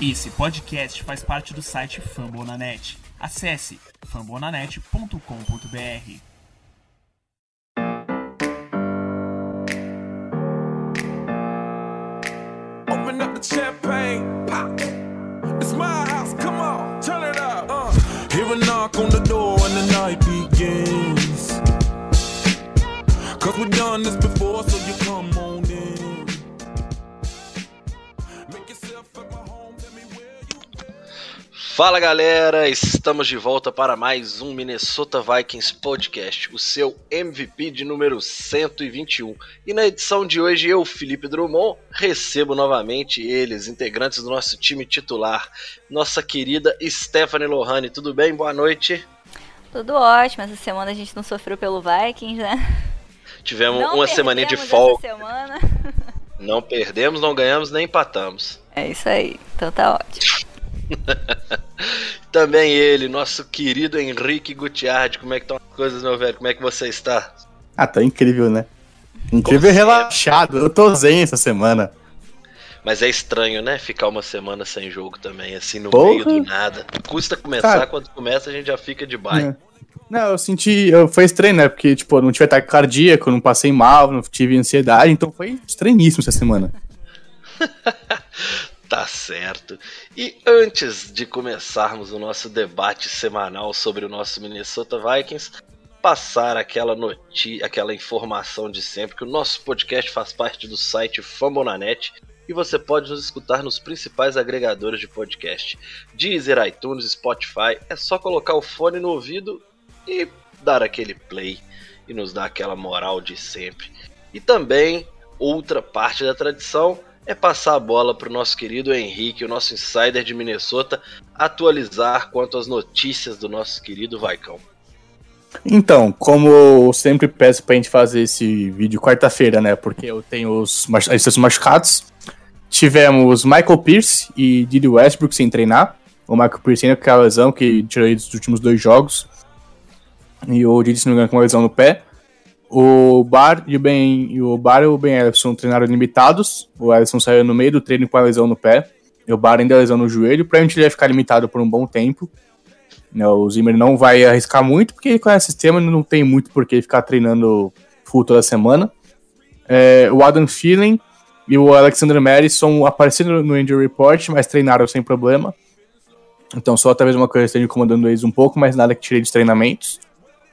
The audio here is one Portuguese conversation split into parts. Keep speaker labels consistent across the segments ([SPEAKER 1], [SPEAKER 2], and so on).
[SPEAKER 1] Esse podcast faz parte do site Fambonanet. Acesse fambonanet.com.br.
[SPEAKER 2] Open up the champagne, pop. It's my house, come on, turn it up. Uh. Hear a knock on the door and the night begins. Cause we've done this
[SPEAKER 3] Fala galera, estamos de volta para mais um Minnesota Vikings Podcast, o seu MVP de número 121. E na edição de hoje, eu, Felipe Drummond, recebo novamente eles, integrantes do nosso time titular, nossa querida Stephanie Lohane. Tudo bem? Boa noite.
[SPEAKER 4] Tudo ótimo, essa semana a gente não sofreu pelo Vikings, né?
[SPEAKER 3] Tivemos
[SPEAKER 4] Não
[SPEAKER 3] uma semaninha de folga,
[SPEAKER 4] semana.
[SPEAKER 3] não perdemos, não ganhamos nem empatamos.
[SPEAKER 4] É isso aí, então tá ótimo.
[SPEAKER 3] Também ele, nosso querido Henrique Gutiardi. Como é que estão as coisas, meu velho? Como é que você está?
[SPEAKER 5] Ah, tá incrível, né? Incrível e relaxado. Eu tô zen essa semana.
[SPEAKER 3] Mas é estranho, né? Ficar uma semana sem jogo também, assim, no
[SPEAKER 5] Porra.
[SPEAKER 3] meio do nada. Custa começar,
[SPEAKER 5] Cara.
[SPEAKER 3] quando começa a gente já fica de baixo.
[SPEAKER 5] É. Não, eu senti. Eu, foi estranho, né? Porque, tipo, eu não tive ataque cardíaco, não passei mal, não tive ansiedade, então foi estranhíssimo essa semana.
[SPEAKER 3] Tá certo. E antes de começarmos o nosso debate semanal sobre o nosso Minnesota Vikings, passar aquela notícia, aquela informação de sempre que o nosso podcast faz parte do site Fambonanet e você pode nos escutar nos principais agregadores de podcast: Deezer, iTunes, Spotify. É só colocar o fone no ouvido e dar aquele play e nos dar aquela moral de sempre. E também outra parte da tradição é passar a bola para o nosso querido Henrique, o nosso insider de Minnesota, atualizar quanto às notícias do nosso querido Vaicão.
[SPEAKER 5] Então, como eu sempre peço pra gente fazer esse vídeo quarta-feira, né? Porque eu tenho os, esses machucados. Tivemos Michael Pierce e Didi Westbrook sem treinar. O Michael Pierce ainda com aquela lesão que tirou dos últimos dois jogos. E o Didi, se não engano, com uma lesão no pé. O Bar e o Ben, e o Bar e o Ben Ellison treinaram limitados. O Ellison saiu no meio do treino com a lesão no pé. E o Bar ainda lesão no joelho. Provavelmente ele vai ficar limitado por um bom tempo. Né, o Zimmer não vai arriscar muito, porque ele conhece o sistema e não tem muito por que ficar treinando full toda semana. É, o Adam Thielen e o Alexander Madison apareceram no Injury Report, mas treinaram sem problema. Então só talvez uma coisa esteja incomodando eles um pouco, mas nada que tire dos treinamentos.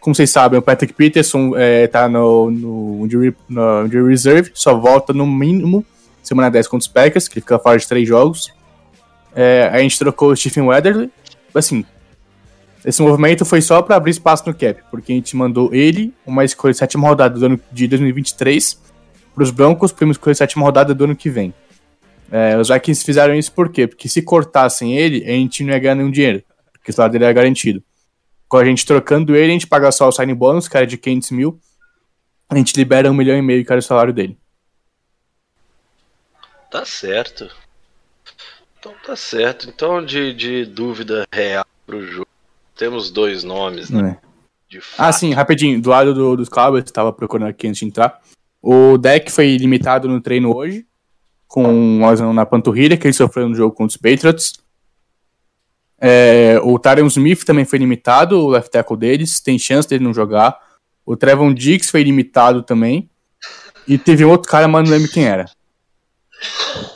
[SPEAKER 5] Como vocês sabem, o Patrick Peterson é, tá no, no, no Injury Reserve, só volta no mínimo semana 10 contra os Packers, que fica fora de três jogos. É, a gente trocou o Stephen Weatherly. Assim, esse movimento foi só para abrir espaço no cap, porque a gente mandou ele, uma escolha de sétima rodada do ano de 2023, para os Broncos, para uma escolha de sétima rodada do ano que vem. É, os Vikings fizeram isso por quê? Porque se cortassem ele, a gente não ia ganhar nenhum dinheiro, porque o salário dele era garantido. Com a gente trocando ele, a gente paga só o signing bônus, era de 500 mil, a gente libera um milhão e meio, era o salário dele.
[SPEAKER 3] Tá certo. Então tá certo. Então, de, de dúvida real pro jogo, temos dois nomes, né? De fato.
[SPEAKER 5] Ah, sim, rapidinho. Do lado do, dos Cowboys, estava procurando aqui antes de entrar. O deck foi limitado no treino hoje, com uma lesão na panturrilha, que ele sofreu no jogo contra os Patriots. É, o Tyron Smith também foi limitado, o left tackle deles, tem chance dele não jogar. O Trevon Diggs foi limitado também. E teve outro cara, mas não lembro quem era.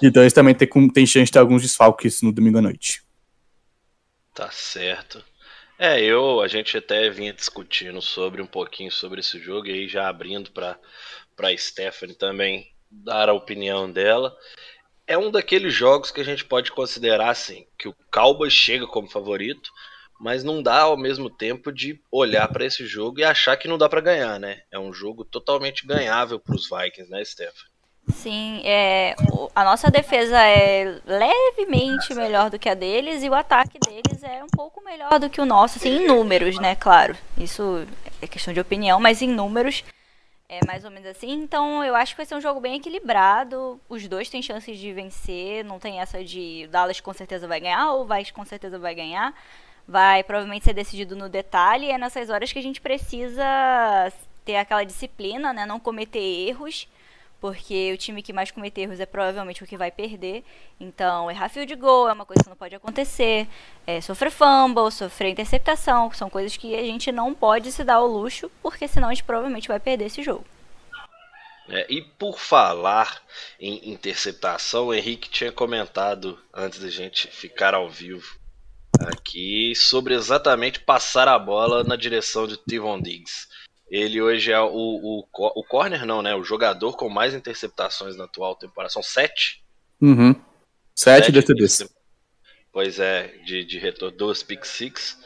[SPEAKER 5] Então eles também tem, tem chance de ter alguns desfalques no domingo à noite.
[SPEAKER 3] Tá certo. É, eu, a gente até vinha discutindo sobre um pouquinho sobre esse jogo e aí já abrindo para para Stephanie também dar a opinião dela. É um daqueles jogos que a gente pode considerar assim, que o Cowboys chega como favorito, mas não dá ao mesmo tempo de olhar para esse jogo e achar que não dá para ganhar, né? É um jogo totalmente ganhável para os Vikings, né, Stephanie?
[SPEAKER 4] Sim, é, a nossa defesa é levemente melhor do que a deles e o ataque deles é um pouco melhor do que o nosso, assim, em números, né, claro. Isso é questão de opinião, mas em números é mais ou menos assim. Então eu acho que vai ser um jogo bem equilibrado. Os dois têm chances de vencer, não tem essa de Dallas com certeza vai ganhar ou Vikes com certeza vai ganhar. Vai provavelmente ser decidido no detalhe e é nessas horas que a gente precisa ter aquela disciplina, né, não cometer erros porque o time que mais cometer erros é provavelmente o que vai perder. Então, errar field goal é uma coisa que não pode acontecer. É, sofrer fumble, sofrer interceptação, são coisas que a gente não pode se dar ao luxo, porque senão a gente provavelmente vai perder esse jogo.
[SPEAKER 3] É, e por falar em interceptação, o Henrique tinha comentado antes da gente ficar ao vivo aqui sobre exatamente passar a bola na direção de Tivon Diggs. Ele hoje é o, o, o corner, não, né? O jogador com mais interceptações na atual temporada. São sete?
[SPEAKER 5] Uhum. Sete, sete DTDs.
[SPEAKER 3] Pois é, de, de retorno, duas pick six.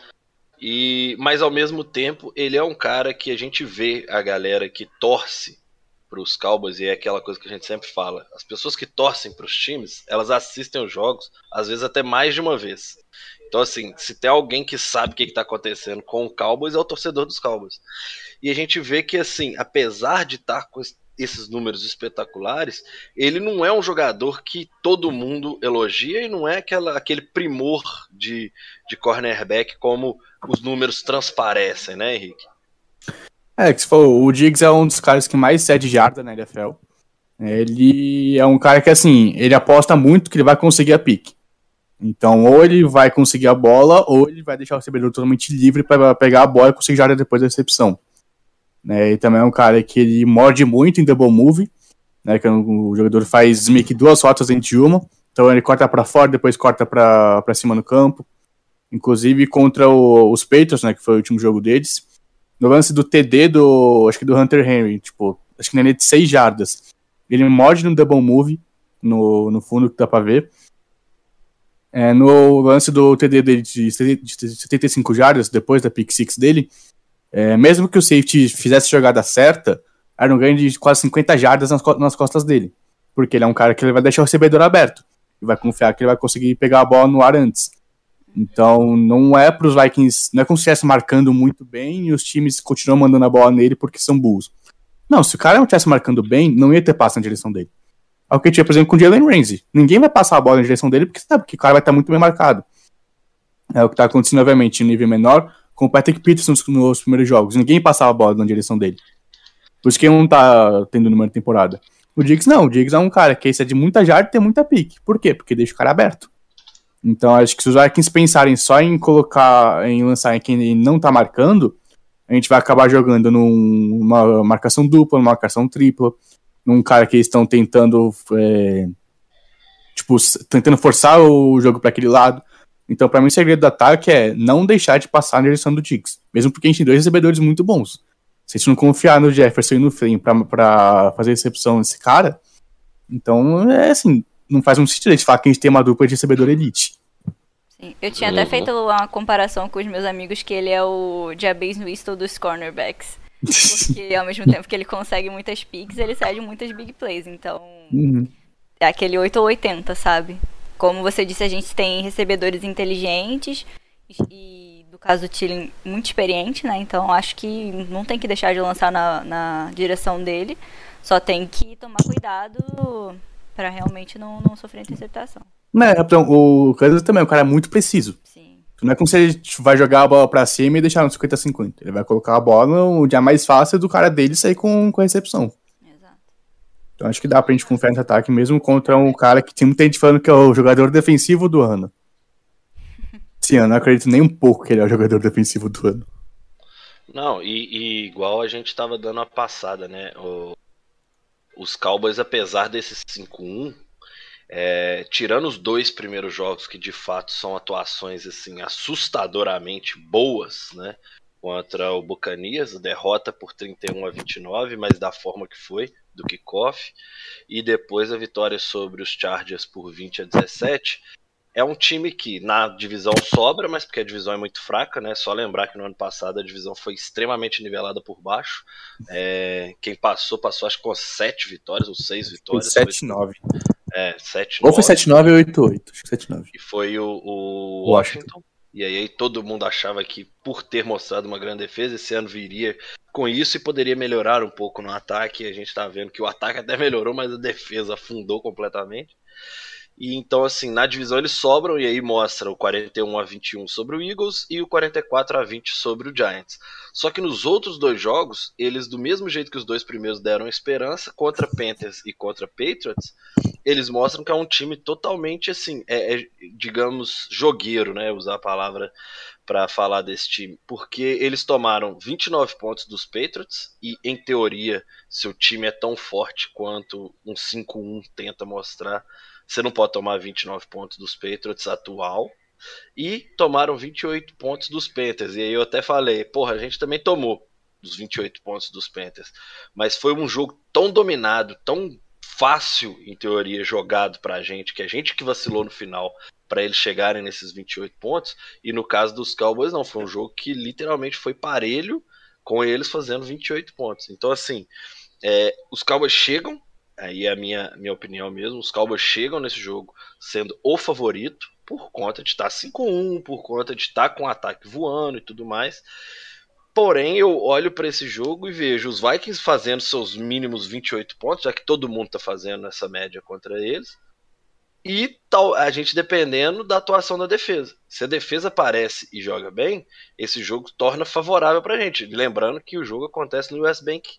[SPEAKER 3] E, mas ao mesmo tempo, ele é um cara que a gente vê a galera que torce para os Cowboys e é aquela coisa que a gente sempre fala. As pessoas que torcem para os times, elas assistem os jogos, às vezes até mais de uma vez. Então, assim, se tem alguém que sabe o que está acontecendo com o Cowboys, é o torcedor dos Cowboys. E a gente vê que, assim, apesar de estar tá com esses números espetaculares, ele não é um jogador que todo mundo elogia e não é aquela, aquele primor de, de cornerback como os números transparecem, né, Henrique?
[SPEAKER 5] É, que o Diggs é um dos caras que mais cede jarda na NFL. Ele é um cara que, assim, ele aposta muito que ele vai conseguir a pique. Então, ou ele vai conseguir a bola, ou ele vai deixar o recebedor totalmente livre para pegar a bola e conseguir jarda depois da recepção. Né, e também é um cara que ele morde muito em double move, né, que o jogador faz meio que duas rotas dentro de uma. Então ele corta para fora, depois corta para cima no campo. Inclusive contra o, os Patriots, né, que foi o último jogo deles. No lance do TD do, acho que do Hunter Henry, tipo, acho que nem de 6 jardas. Ele morde no double move, no, no fundo que dá pra ver. É, no lance do TD dele de 75 jardas, depois da pick 6 dele, é, mesmo que o safety fizesse a jogada certa, era um ganho de quase 50 jardas nas, nas costas dele. Porque ele é um cara que ele vai deixar o recebedor aberto. E vai confiar que ele vai conseguir pegar a bola no ar antes. Então, não é para os Vikings, não é como se estivesse marcando muito bem e os times continuam mandando a bola nele porque são burros. Não, se o cara não estivesse marcando bem, não ia ter passo na direção dele. É o que tinha, por exemplo, com o Jalen Ramsey. Ninguém vai passar a bola na direção dele porque sabe que o cara vai estar muito bem marcado. É o que está acontecendo, obviamente, em nível menor, com o Patrick Peterson nos, primeiros jogos. Ninguém passava a bola na direção dele. Por isso que ele não tá tendo número de temporada. O Diggs não, o Diggs é um cara que é de muita jarda e tem muita pique. Por quê? Porque deixa o cara aberto. Então acho que se os Vikings pensarem só em colocar, em lançar em quem não tá marcando, a gente vai acabar jogando numa marcação dupla, numa marcação tripla, num cara que eles estão tentando, é, tipo, tentando forçar o jogo para aquele lado. Então, para mim, o segredo do ataque é não deixar de passar na direção do Diggs, mesmo porque a gente tem dois recebedores muito bons. Se a gente não confiar no Jefferson e no Flynn para fazer recepção nesse cara, então é assim, não faz um sentido a gente falar que a gente tem uma dupla de recebedor elite.
[SPEAKER 4] Sim. Eu tinha até feito uma comparação com os meus amigos que ele é o Jabez Whistle dos cornerbacks. Porque ao mesmo tempo que ele consegue muitas picks, ele cede muitas big plays. Então, uhum. é aquele 8 ou 80, sabe? Como você disse, a gente tem recebedores inteligentes e, do caso do Tilling, muito experiente, né? Então, acho que não tem que deixar de lançar na, na direção dele. Só tem que tomar cuidado para realmente não, não sofrer interceptação.
[SPEAKER 5] Né, então, o Kansas também é um cara muito preciso. Não é como se ele vai jogar a bola pra cima e deixar no 50-50. Ele vai colocar a bola no dia mais fácil do cara dele sair com, com a recepção. Exato. Então acho que dá pra gente confiar nesse ataque mesmo contra um cara que tem muita gente falando que é o jogador defensivo do ano. Sim, eu não acredito nem um pouco que ele é o jogador defensivo do ano.
[SPEAKER 3] Não, e, e igual a gente tava dando a passada, né? O, os Cowboys, apesar desses 5-1, é, tirando os dois primeiros jogos que de fato são atuações assim assustadoramente boas, né? Contra o Bucanias, derrota por 31 a 29, mas da forma que foi, do kickoff, e depois a vitória sobre os Chargers por 20 a 17 é um time que na divisão sobra, mas porque a divisão é muito fraca, né? Só lembrar que no ano passado a divisão foi extremamente nivelada por baixo. É, quem passou, passou acho que com sete vitórias ou seis vitórias.
[SPEAKER 5] 7-9.
[SPEAKER 3] É, 7
[SPEAKER 5] Ou foi 7-9 ou 8-8. Acho que 7-9.
[SPEAKER 3] E foi o, o Washington. Washington. E aí todo mundo achava que por ter mostrado uma grande defesa, esse ano viria com isso e poderia melhorar um pouco no ataque. A gente tá vendo que o ataque até melhorou, mas a defesa afundou completamente. E então, assim, na divisão eles sobram e aí mostra o 41 a 21 sobre o Eagles e o 44 a 20 sobre o Giants. Só que nos outros dois jogos, eles, do mesmo jeito que os dois primeiros deram esperança, contra Panthers e contra Patriots, eles mostram que é um time totalmente, assim, é, é digamos, jogueiro, né? Usar a palavra para falar desse time, porque eles tomaram 29 pontos dos Patriots e, em teoria, seu time é tão forte quanto um 5-1 tenta mostrar, você não pode tomar 29 pontos dos Patriots atual. E tomaram 28 pontos dos Panthers. E aí eu até falei, porra, a gente também tomou os 28 pontos dos Panthers. Mas foi um jogo tão dominado, tão fácil, em teoria, jogado pra gente, que a gente que vacilou no final para eles chegarem nesses 28 pontos. E no caso dos Cowboys, não. Foi um jogo que literalmente foi parelho com eles fazendo 28 pontos. Então, assim, é, os Cowboys chegam, aí é a minha, minha opinião mesmo, os Cowboys chegam nesse jogo sendo o favorito, por conta de estar 5-1, por conta de estar com o ataque voando e tudo mais. Porém, eu olho para esse jogo e vejo os Vikings fazendo seus mínimos 28 pontos, já que todo mundo está fazendo essa média contra eles. E tal, a gente dependendo da atuação da defesa. Se a defesa aparece e joga bem, esse jogo torna favorável para a gente. Lembrando que o jogo acontece no US Bank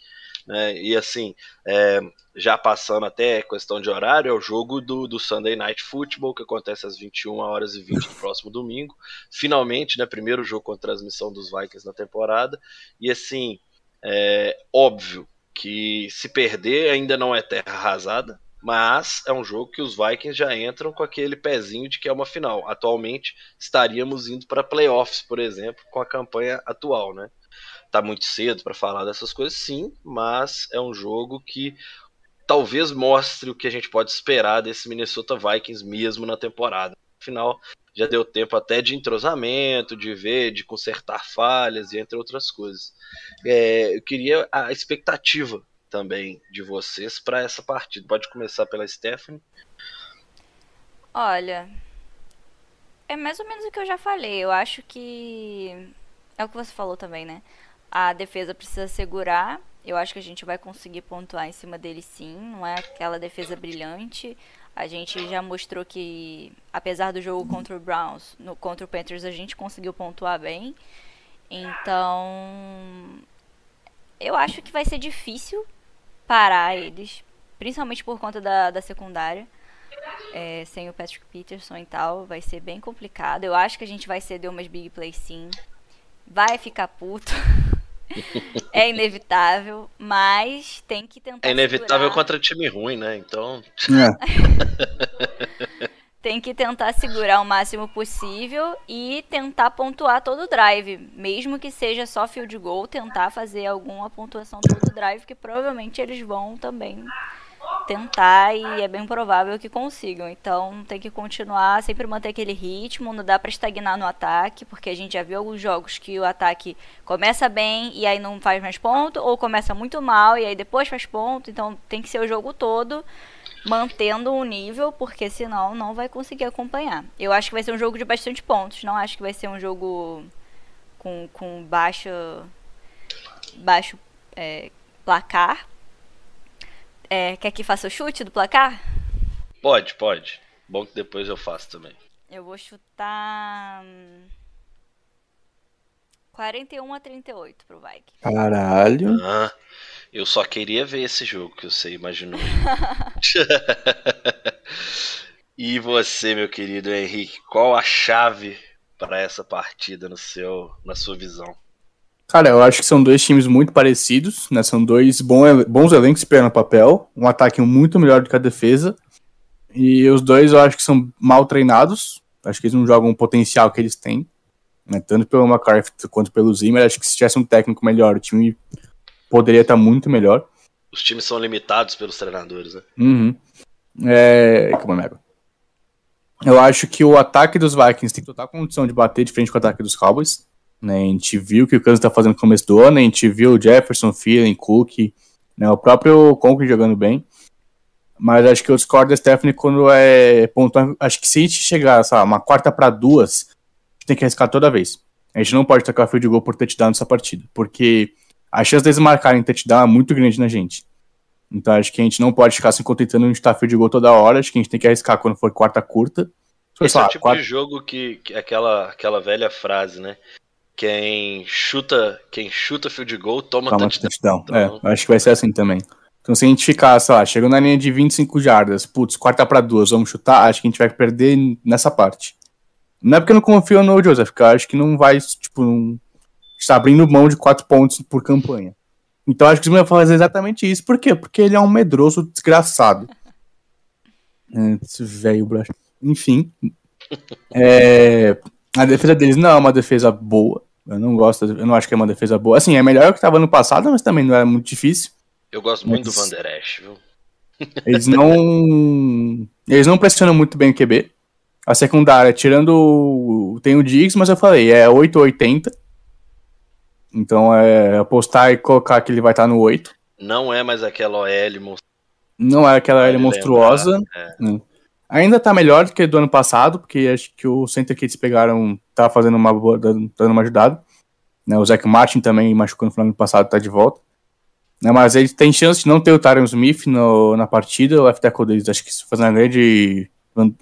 [SPEAKER 3] né? E assim, é, já passando até questão de horário, é o jogo do, do Sunday Night Football, que acontece às 21 horas e 20 do próximo domingo. Finalmente, né, primeiro jogo com transmissão dos Vikings na temporada. E assim, é óbvio que se perder ainda não é terra arrasada, mas é um jogo que os Vikings já entram com aquele pezinho de que é uma final. Atualmente estaríamos indo para playoffs, por exemplo, com a campanha atual, né? Tá muito cedo para falar dessas coisas, sim, mas é um jogo que talvez mostre o que a gente pode esperar desse Minnesota Vikings mesmo na temporada. Afinal, já deu tempo até de entrosamento, de ver, de consertar falhas e entre outras coisas. É, eu queria a expectativa também de vocês para essa partida. Pode começar pela Stephanie.
[SPEAKER 4] Olha, é mais ou menos o que eu já falei. Eu acho que é o que você falou também, né? A defesa precisa segurar. Eu acho que a gente vai conseguir pontuar em cima dele sim. Não é aquela defesa brilhante. A gente já mostrou que, apesar do jogo contra o Browns, no, contra o Panthers, a gente conseguiu pontuar bem. Então, eu acho que vai ser difícil parar eles, principalmente por conta da, da secundária. É, sem o Patrick Peterson e tal, vai ser bem complicado. Eu acho que a gente vai ceder umas big plays sim. Vai ficar puto. é inevitável, mas tem que tentar.
[SPEAKER 3] É inevitável segurar. contra time ruim, né? Então.
[SPEAKER 4] É. tem que tentar segurar o máximo possível e tentar pontuar todo o drive, mesmo que seja só field goal, tentar fazer alguma pontuação todo o drive, que provavelmente eles vão também tentar e é bem provável que consigam. Então tem que continuar, sempre manter aquele ritmo, não dá para estagnar no ataque, porque a gente já viu alguns jogos que o ataque começa bem e aí não faz mais ponto, ou começa muito mal e aí depois faz ponto. Então tem que ser o jogo todo mantendo o nível, porque senão não vai conseguir acompanhar. Eu acho que vai ser um jogo de bastante pontos, não acho que vai ser um jogo com, com baixo baixo é, placar, é, quer que faça o chute do placar?
[SPEAKER 3] Pode, pode. Bom que depois eu faço também.
[SPEAKER 4] Eu vou chutar. 41 a 38 pro Vikings.
[SPEAKER 5] Caralho.
[SPEAKER 3] Ah, eu só queria ver esse jogo que você imaginou. e você, meu querido Henrique, qual a chave para essa partida no seu, na sua visão?
[SPEAKER 5] Cara, eu acho que são dois times muito parecidos, né? São dois bons, elencos no papel, um ataque muito melhor do que a defesa. E os dois eu acho que são mal treinados. Acho que eles não jogam o potencial que eles têm. Né? Tanto pelo McCarthy quanto pelo Zimmer. Acho que se tivesse um técnico melhor, o time poderia estar muito melhor.
[SPEAKER 3] Os times são limitados pelos treinadores, né?
[SPEAKER 5] Uhum. É... Eu acho que o ataque dos Vikings tem total condição de bater de frente com o ataque dos Cowboys. Né? A gente viu o que o Kansas está fazendo no começo do ano, a gente viu o Jefferson, Thielen, Cook, né? o próprio Conklin jogando bem. Mas acho que eu discordo da Stephanie quando é pontuar. Acho que se a gente chegar, sabe, uma quarta para duas, a gente tem que arriscar toda vez. A gente não pode tacar fio de gol por touchdown nessa partida, porque a chance deles marcarem touchdown é muito grande na gente. Então acho que a gente não pode ficar se contentando de estar field goal toda hora. Acho que a gente tem que arriscar quando for quarta curta.
[SPEAKER 3] Esse sei é o tipo quarta... de jogo que, que aquela, aquela velha frase, né? Quem chuta, quem chuta field goal toma, toma touchdown. touchdown.
[SPEAKER 5] Então... É, acho que vai ser assim também. Então se a gente ficar, sei lá, chegou na linha de 25 jardas, putz, quarta para duas, vamos chutar, acho que a gente vai perder nessa parte. Não é porque eu não confio no Joseph, porque eu acho que não vai, tipo, não... está abrindo mão de quatro pontos por campanha. Então acho que o vai fazer exatamente isso. Por quê? Porque ele é um medroso desgraçado. É, esse velho Enfim. É, a defesa deles não é uma defesa boa. Eu não gosto, eu não acho que é uma defesa boa. Assim, é melhor que estava no passado, mas também não era muito difícil.
[SPEAKER 3] Eu gosto muito mas... do Van Der Esch, viu?
[SPEAKER 5] Eles não. Eles não pressionam muito bem o QB. A secundária, tirando. Tem o Diggs, mas eu falei, é 880. Então é apostar e colocar que ele vai estar no 8.
[SPEAKER 3] Não é mais aquela OL monstruosa.
[SPEAKER 5] Não é aquela OL monstruosa. É. Né? Ainda tá melhor do que do ano passado, porque acho que o center que eles pegaram tá fazendo uma boa, dando uma ajudada. Né? O Zach Martin também machucou no final do ano passado, tá de volta. Né? Mas ele tem chance de não ter o Tyron Smith no, na partida, o left tackle deles acho que isso faz uma grande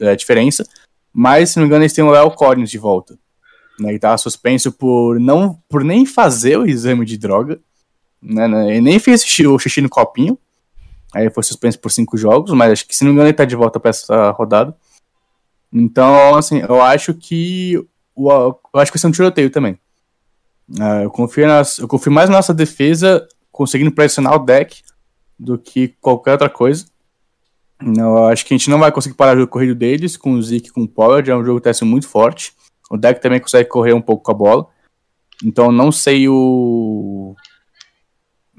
[SPEAKER 5] é, diferença. Mas, se não me engano, eles têm o Léo Collins de volta. Né, ele estava suspenso por não por nem fazer o exame de droga. Né, né, ele nem fez o xixi no copinho. Aí foi suspenso por cinco jogos, mas acho que se não me engano ele tá de volta para essa rodada. Então, assim, eu acho que o, eu acho que vai ser um tiroteio também. Uh, eu, confio nas, eu confio mais na nossa defesa conseguindo pressionar o deck do que qualquer outra coisa. Eu acho que a gente não vai conseguir parar o jogo corrido deles com o Zeke com o Pollard, é um jogo que está sendo muito forte. O deck também consegue correr um pouco com a bola. Então não sei o.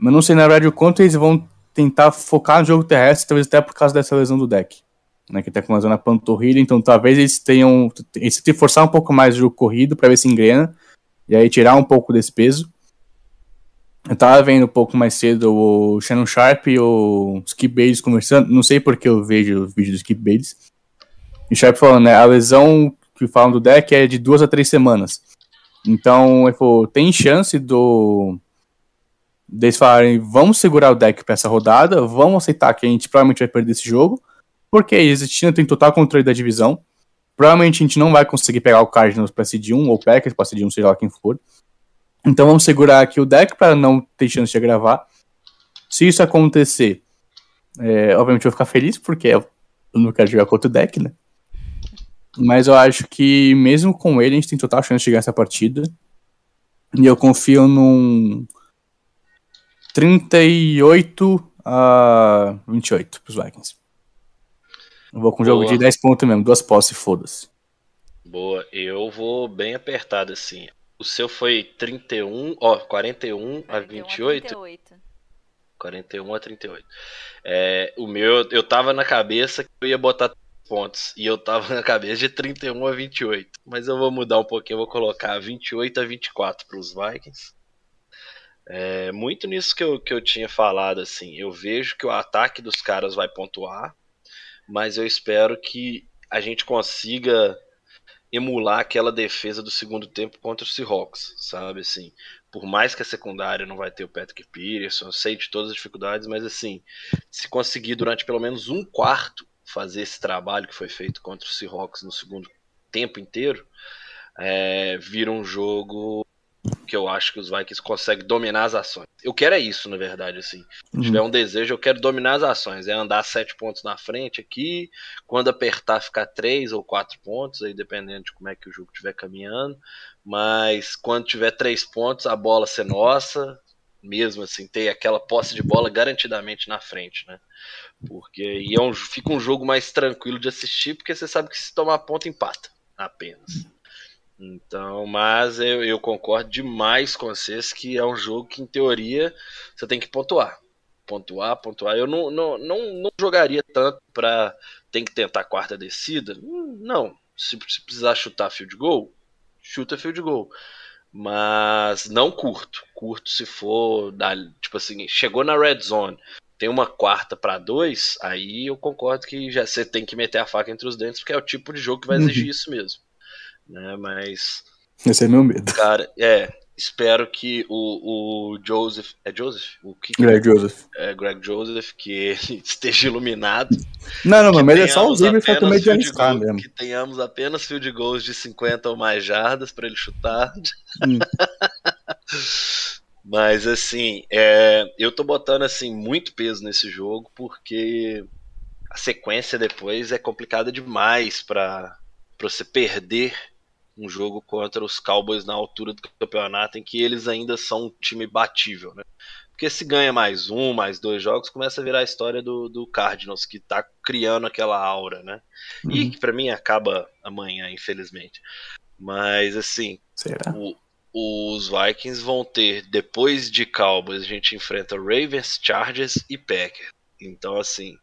[SPEAKER 5] Eu não sei na verdade o quanto eles vão tentar focar no jogo terrestre, talvez até por causa dessa lesão do deck. Né, que tá com uma zona panturrilha, então talvez eles tenham. Eles tenham que forçar um pouco mais o jogo corrido para ver se engrena. E aí tirar um pouco desse peso. Eu tava vendo um pouco mais cedo o Shannon Sharp e o Skip Bates conversando. Não sei porque eu vejo o vídeo do Skip Bates. E o Sharp falando, né? A lesão que falam do deck é de duas a três semanas. Então, ele falou, tem chance do deles falarem, vamos segurar o deck para essa rodada, vamos aceitar que a gente provavelmente vai perder esse jogo, porque a Existina tem total controle da divisão. Provavelmente a gente não vai conseguir pegar o Cardinals para CD 1 ou Packers para CD 1, seja lá quem for. Então vamos segurar aqui o deck para não ter chance de gravar. Se isso acontecer, é, obviamente eu vou ficar feliz, porque eu não quero jogar contra o deck, né? Mas eu acho que mesmo com ele, a gente tem total chance de chegar essa partida. E eu confio num 38 a 28 pros Vikings. Eu vou com um jogo de 10 pontos mesmo, duas posses, foda-se.
[SPEAKER 3] Boa, eu vou bem apertado assim. O seu foi 31, ó, 41 a 28. 38. 41 a 38. É, o meu, eu tava na cabeça que eu ia botar pontos. E eu tava na cabeça de 31 a 28. Mas eu vou mudar um pouquinho, eu vou colocar 28 a 24 para os Vikings. É, muito nisso que eu, que eu tinha falado, assim. Eu vejo que o ataque dos caras vai pontuar, mas eu espero que a gente consiga emular aquela defesa do segundo tempo contra o Seahawks, sabe assim. Por mais que a secundária não vai ter o Patrick Peterson, eu sei de todas as dificuldades, mas assim, se conseguir durante pelo menos um quarto fazer esse trabalho que foi feito contra o Seahawks no segundo tempo inteiro, é, vira um jogo que eu acho que os Vikings conseguem dominar as ações. Eu quero é isso, na verdade, assim. Se tiver uhum. um desejo, eu quero dominar as ações. É andar sete pontos na frente aqui, quando apertar ficar três ou quatro pontos, aí dependendo de como é que o jogo estiver caminhando. Mas quando tiver três pontos, a bola ser nossa, mesmo assim, ter aquela posse de bola garantidamente na frente, né? Porque e é um, fica um jogo mais tranquilo de assistir, porque você sabe que se tomar ponto, empata apenas. Então, mas eu, eu concordo demais com vocês que é um jogo que, em teoria, você tem que pontuar. Pontuar, pontuar. Eu não, não, não, não jogaria tanto para tem que tentar a quarta descida. Não. Se, se precisar chutar field goal, chuta field goal mas não curto. Curto se for, da, tipo assim, chegou na red zone, tem uma quarta para dois, aí eu concordo que já você tem que meter a faca entre os dentes, porque é o tipo de jogo que vai exigir uhum. isso mesmo. Né, mas.
[SPEAKER 5] Esse é meu medo.
[SPEAKER 3] Cara, é. Espero que o, o Joseph. É Joseph? O que
[SPEAKER 5] Greg Joseph.
[SPEAKER 3] É Greg Joseph, que ele esteja iluminado.
[SPEAKER 5] Não, não,
[SPEAKER 3] Que
[SPEAKER 5] mas é só o Zimmer que
[SPEAKER 3] apenas
[SPEAKER 5] comer de arriscar mesmo.
[SPEAKER 3] Que tenhamos apenas field goals de 50 ou mais jardas para ele chutar.
[SPEAKER 5] Hum.
[SPEAKER 3] Mas assim, é, eu tô botando assim muito peso nesse jogo porque a sequência depois é complicada demais para você perder um jogo contra os Cowboys na altura do campeonato em que eles ainda são um time batível, né? Porque se ganha mais um, mais dois jogos, começa a virar a história do, do Cardinals, que tá criando aquela aura, né? E
[SPEAKER 5] Uhum.
[SPEAKER 3] que pra mim acaba amanhã, infelizmente. Mas assim,
[SPEAKER 5] Será?
[SPEAKER 3] o- os Vikings vão ter, depois de Cowboys, a gente enfrenta Ravens, Chargers e Packers. Então, assim,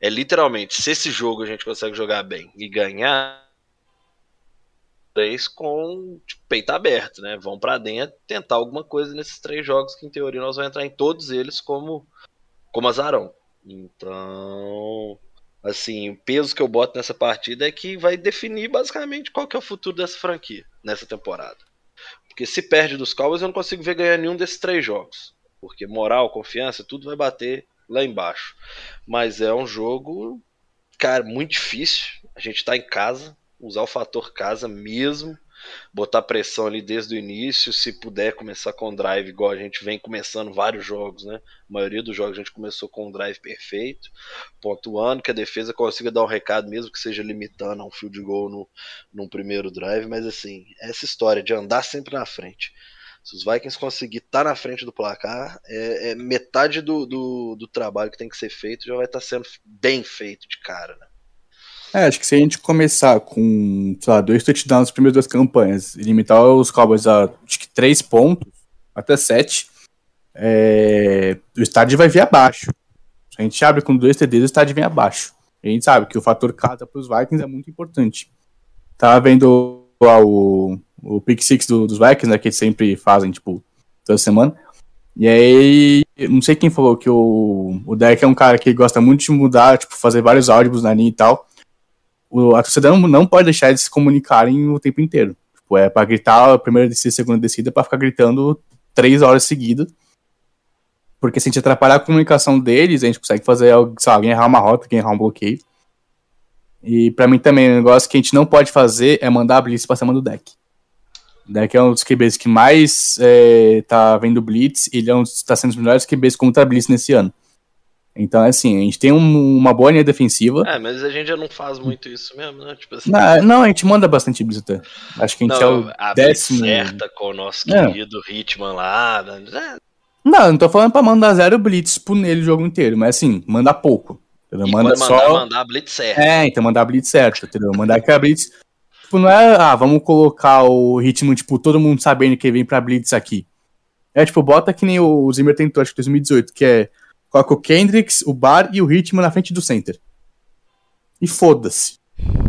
[SPEAKER 3] é literalmente, se esse jogo a gente consegue jogar bem e ganhar, com tipo, peito aberto, né? Vão pra dentro tentar alguma coisa nesses três jogos que, em teoria, nós vamos entrar em todos eles como, como azarão. Então, assim, o peso que eu boto nessa partida é que vai definir basicamente qual que é o futuro dessa franquia nessa temporada. Porque se perde dos Cowboys, eu não consigo ver ganhar nenhum desses três jogos. Porque moral, confiança, tudo vai bater lá embaixo. Mas é um jogo, cara, muito difícil. A gente tá em casa, usar o fator casa mesmo, botar pressão ali desde o início, se puder começar com drive igual a gente vem começando vários jogos, né? A maioria dos jogos a gente começou com um drive perfeito, pontuando que a defesa consiga dar um recado mesmo que seja limitando a um field goal no, num primeiro drive, mas assim, essa história de andar sempre na frente. Se os Vikings conseguir estar na frente do placar, é, é metade do, do, do trabalho que tem que ser feito já vai estar sendo bem feito de cara, né?
[SPEAKER 5] É, acho que se a gente começar com, sei lá, dois touchdowns nas primeiras duas campanhas e limitar os Cowboys a acho que três pontos, até sete, é, o estádio vai vir abaixo. Se a gente abre com dois TDs, o estádio vem abaixo. A gente sabe que o fator casa para os Vikings é muito importante. Tava vendo lá o, o pick six do- dos Vikings, né, que eles sempre fazem, tipo, toda semana. E aí, não sei quem falou que o, o Derek é um cara que gosta muito de mudar, tipo, fazer vários áudios na linha e tal a torcida não, não pode deixar eles se comunicarem o tempo inteiro. Tipo, é pra gritar a primeira descida, a segunda descida, pra ficar gritando três horas seguidas. Porque se a gente atrapalhar a comunicação deles, a gente consegue fazer sei lá, alguém errar uma rota, alguém errar um bloqueio. E pra mim também, um negócio que a gente não pode fazer é mandar a blitz pra cima do deck. O deck é um dos QBs que mais é, tá vendo blitz, e ele é um, dos- tá sendo os melhores QBs contra a blitz nesse ano. Então, assim, a gente tem um- uma boa linha defensiva.
[SPEAKER 3] É, mas a gente já não faz muito isso mesmo, né? Tipo assim,
[SPEAKER 5] Não, não, a gente manda bastante blitz. Acho que a gente
[SPEAKER 3] não,
[SPEAKER 5] é o
[SPEAKER 3] a blitz
[SPEAKER 5] décimo.
[SPEAKER 3] certa com o nosso
[SPEAKER 5] É.
[SPEAKER 3] querido Hitman lá. né?
[SPEAKER 5] Não, não tô falando pra mandar zero blitz por nele o jogo inteiro, mas assim, manda pouco. Entendeu?
[SPEAKER 3] E
[SPEAKER 5] Manda
[SPEAKER 3] mandar,
[SPEAKER 5] só.
[SPEAKER 3] mandar a blitz certa.
[SPEAKER 5] É, então mandar a blitz certo, entendeu? Mandar que a blitz. Tipo, não é, ah, vamos colocar o ritmo, tipo, todo mundo sabendo que vem pra blitz aqui. É, tipo, bota que nem o Zimmer tentou, acho que em 2018, que é. Coloca o Kendricks, o Bar e o ritmo na frente do center. E foda-se.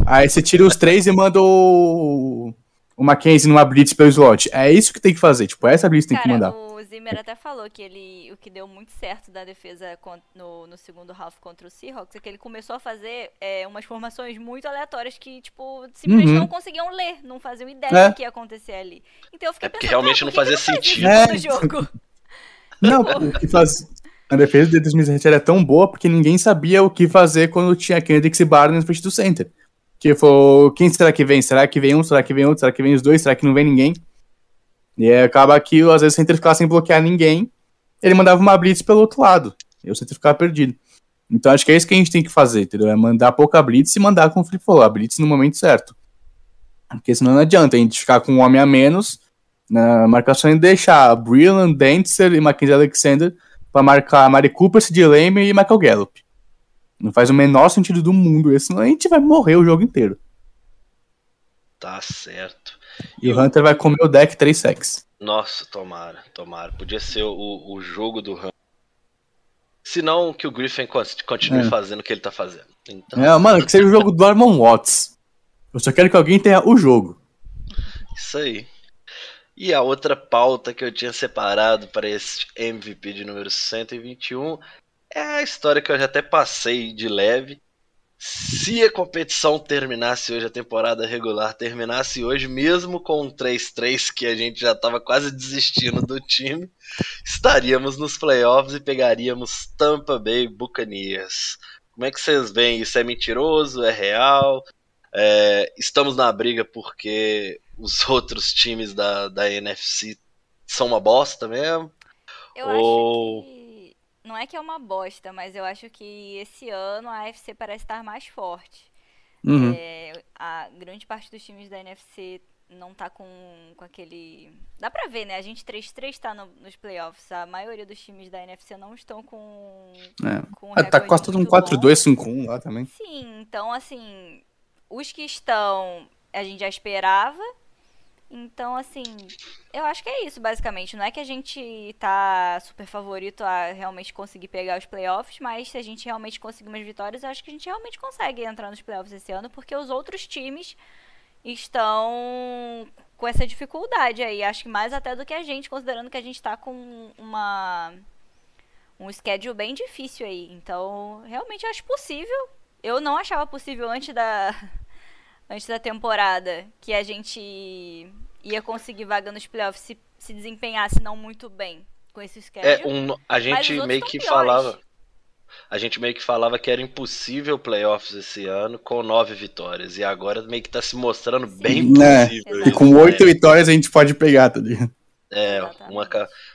[SPEAKER 5] Aí você tira os três e manda o. O Mackenzie numa blitz pelo slot. É isso que tem que fazer. Tipo, essa blitz tem que mandar.
[SPEAKER 4] Cara, o Zimmer até falou que ele, o que deu muito certo da defesa no, no segundo half contra o Seahawks é que ele começou a fazer é, umas formações muito aleatórias que, tipo, simplesmente
[SPEAKER 5] Uhum.
[SPEAKER 4] não conseguiam ler, não faziam ideia
[SPEAKER 5] É.
[SPEAKER 4] do que ia acontecer ali. Então eu fiquei
[SPEAKER 3] É porque
[SPEAKER 4] pensando,
[SPEAKER 3] realmente
[SPEAKER 4] cara,
[SPEAKER 3] não fazia
[SPEAKER 4] faz
[SPEAKER 3] sentido.
[SPEAKER 5] É.
[SPEAKER 4] todo jogo?
[SPEAKER 5] Não, o que faz. A defesa de 2017 era tão boa porque ninguém sabia o que fazer quando tinha Kendricks e Barnes na frente do center. Que foi, quem será que vem? Será que vem um? Será que vem outro? Será que vem os dois? Será que não vem ninguém? E acaba que às vezes o center ficava sem bloquear ninguém, ele mandava uma blitz pelo outro lado. E o center ficava perdido. Então acho que é isso que a gente tem que fazer, entendeu? É mandar pouca blitz e mandar, como o Felipe a blitz no momento certo. Porque senão não adianta a gente ficar com um homem a menos na marcação e deixar Brillan, Dentzer e Mackenzie Alexander pra marcar Mari Cooper, Sid Lamb e Michael Gallup. Não faz o menor sentido do mundo isso, senão a gente vai morrer o jogo inteiro.
[SPEAKER 3] Tá certo.
[SPEAKER 5] E o Hunter vai comer o deck 3 sacks.
[SPEAKER 3] Nossa, tomara, tomara. Podia ser o, o jogo do Ram. Se não, que o Griffin con- continue
[SPEAKER 5] É.
[SPEAKER 3] fazendo o que ele tá fazendo. Então,
[SPEAKER 5] É, mano, que seja o jogo do Armon Watts. Eu só quero que alguém tenha o jogo.
[SPEAKER 3] isso aí. E a outra pauta que eu tinha separado para esse MVP de número 121 é a história que eu já até passei de leve, Se a competição terminasse hoje, a temporada regular terminasse hoje, mesmo com um 3-3 que a gente já estava quase desistindo do time, estaríamos nos playoffs e pegaríamos Tampa Bay Buccaneers. Como é que vocês veem? Isso é mentiroso? É real? É, estamos na briga porque os outros times da, da NFC são uma bosta mesmo?
[SPEAKER 4] Eu
[SPEAKER 3] Ou-
[SPEAKER 4] acho que. Não é que é uma bosta, mas eu acho que esse ano a AFC parece estar mais forte.
[SPEAKER 5] Uhum.
[SPEAKER 4] É, a grande parte dos times da NFC não tá com, com aquele. Dá pra ver, né? A gente 3-3 tá no- nos playoffs. A maioria dos times da NFC não estão com.
[SPEAKER 5] É.
[SPEAKER 4] com um
[SPEAKER 5] Ah, tá quase todo um
[SPEAKER 4] muito bom.
[SPEAKER 5] 4-2, 5-1 lá também.
[SPEAKER 4] Sim, então assim, os que estão a gente já esperava. Então, assim, eu acho que é isso, basicamente. Não é que a gente tá super favorito a realmente conseguir pegar os playoffs, mas se a gente realmente conseguir umas vitórias, eu acho que a gente realmente consegue entrar nos playoffs esse ano, porque os outros times estão com essa dificuldade aí. Acho que mais até do que a gente, considerando que a gente tá com uma um schedule bem difícil aí. Então, realmente acho possível. Eu não achava possível antes da antes da temporada que a gente ia conseguir vaga nos playoffs se, se desempenhasse não muito bem com esse schedule.
[SPEAKER 3] É, um, a gente meio que
[SPEAKER 4] piores.
[SPEAKER 3] falava. A gente meio que falava que era impossível playoffs esse ano com nove vitórias. E agora meio que tá se mostrando bem
[SPEAKER 5] É,
[SPEAKER 3] possível.
[SPEAKER 4] e
[SPEAKER 3] isso,
[SPEAKER 5] Com
[SPEAKER 3] né?
[SPEAKER 5] oito vitórias a gente pode pegar, tá ligado?
[SPEAKER 3] É,
[SPEAKER 4] Exatamente.
[SPEAKER 3] uma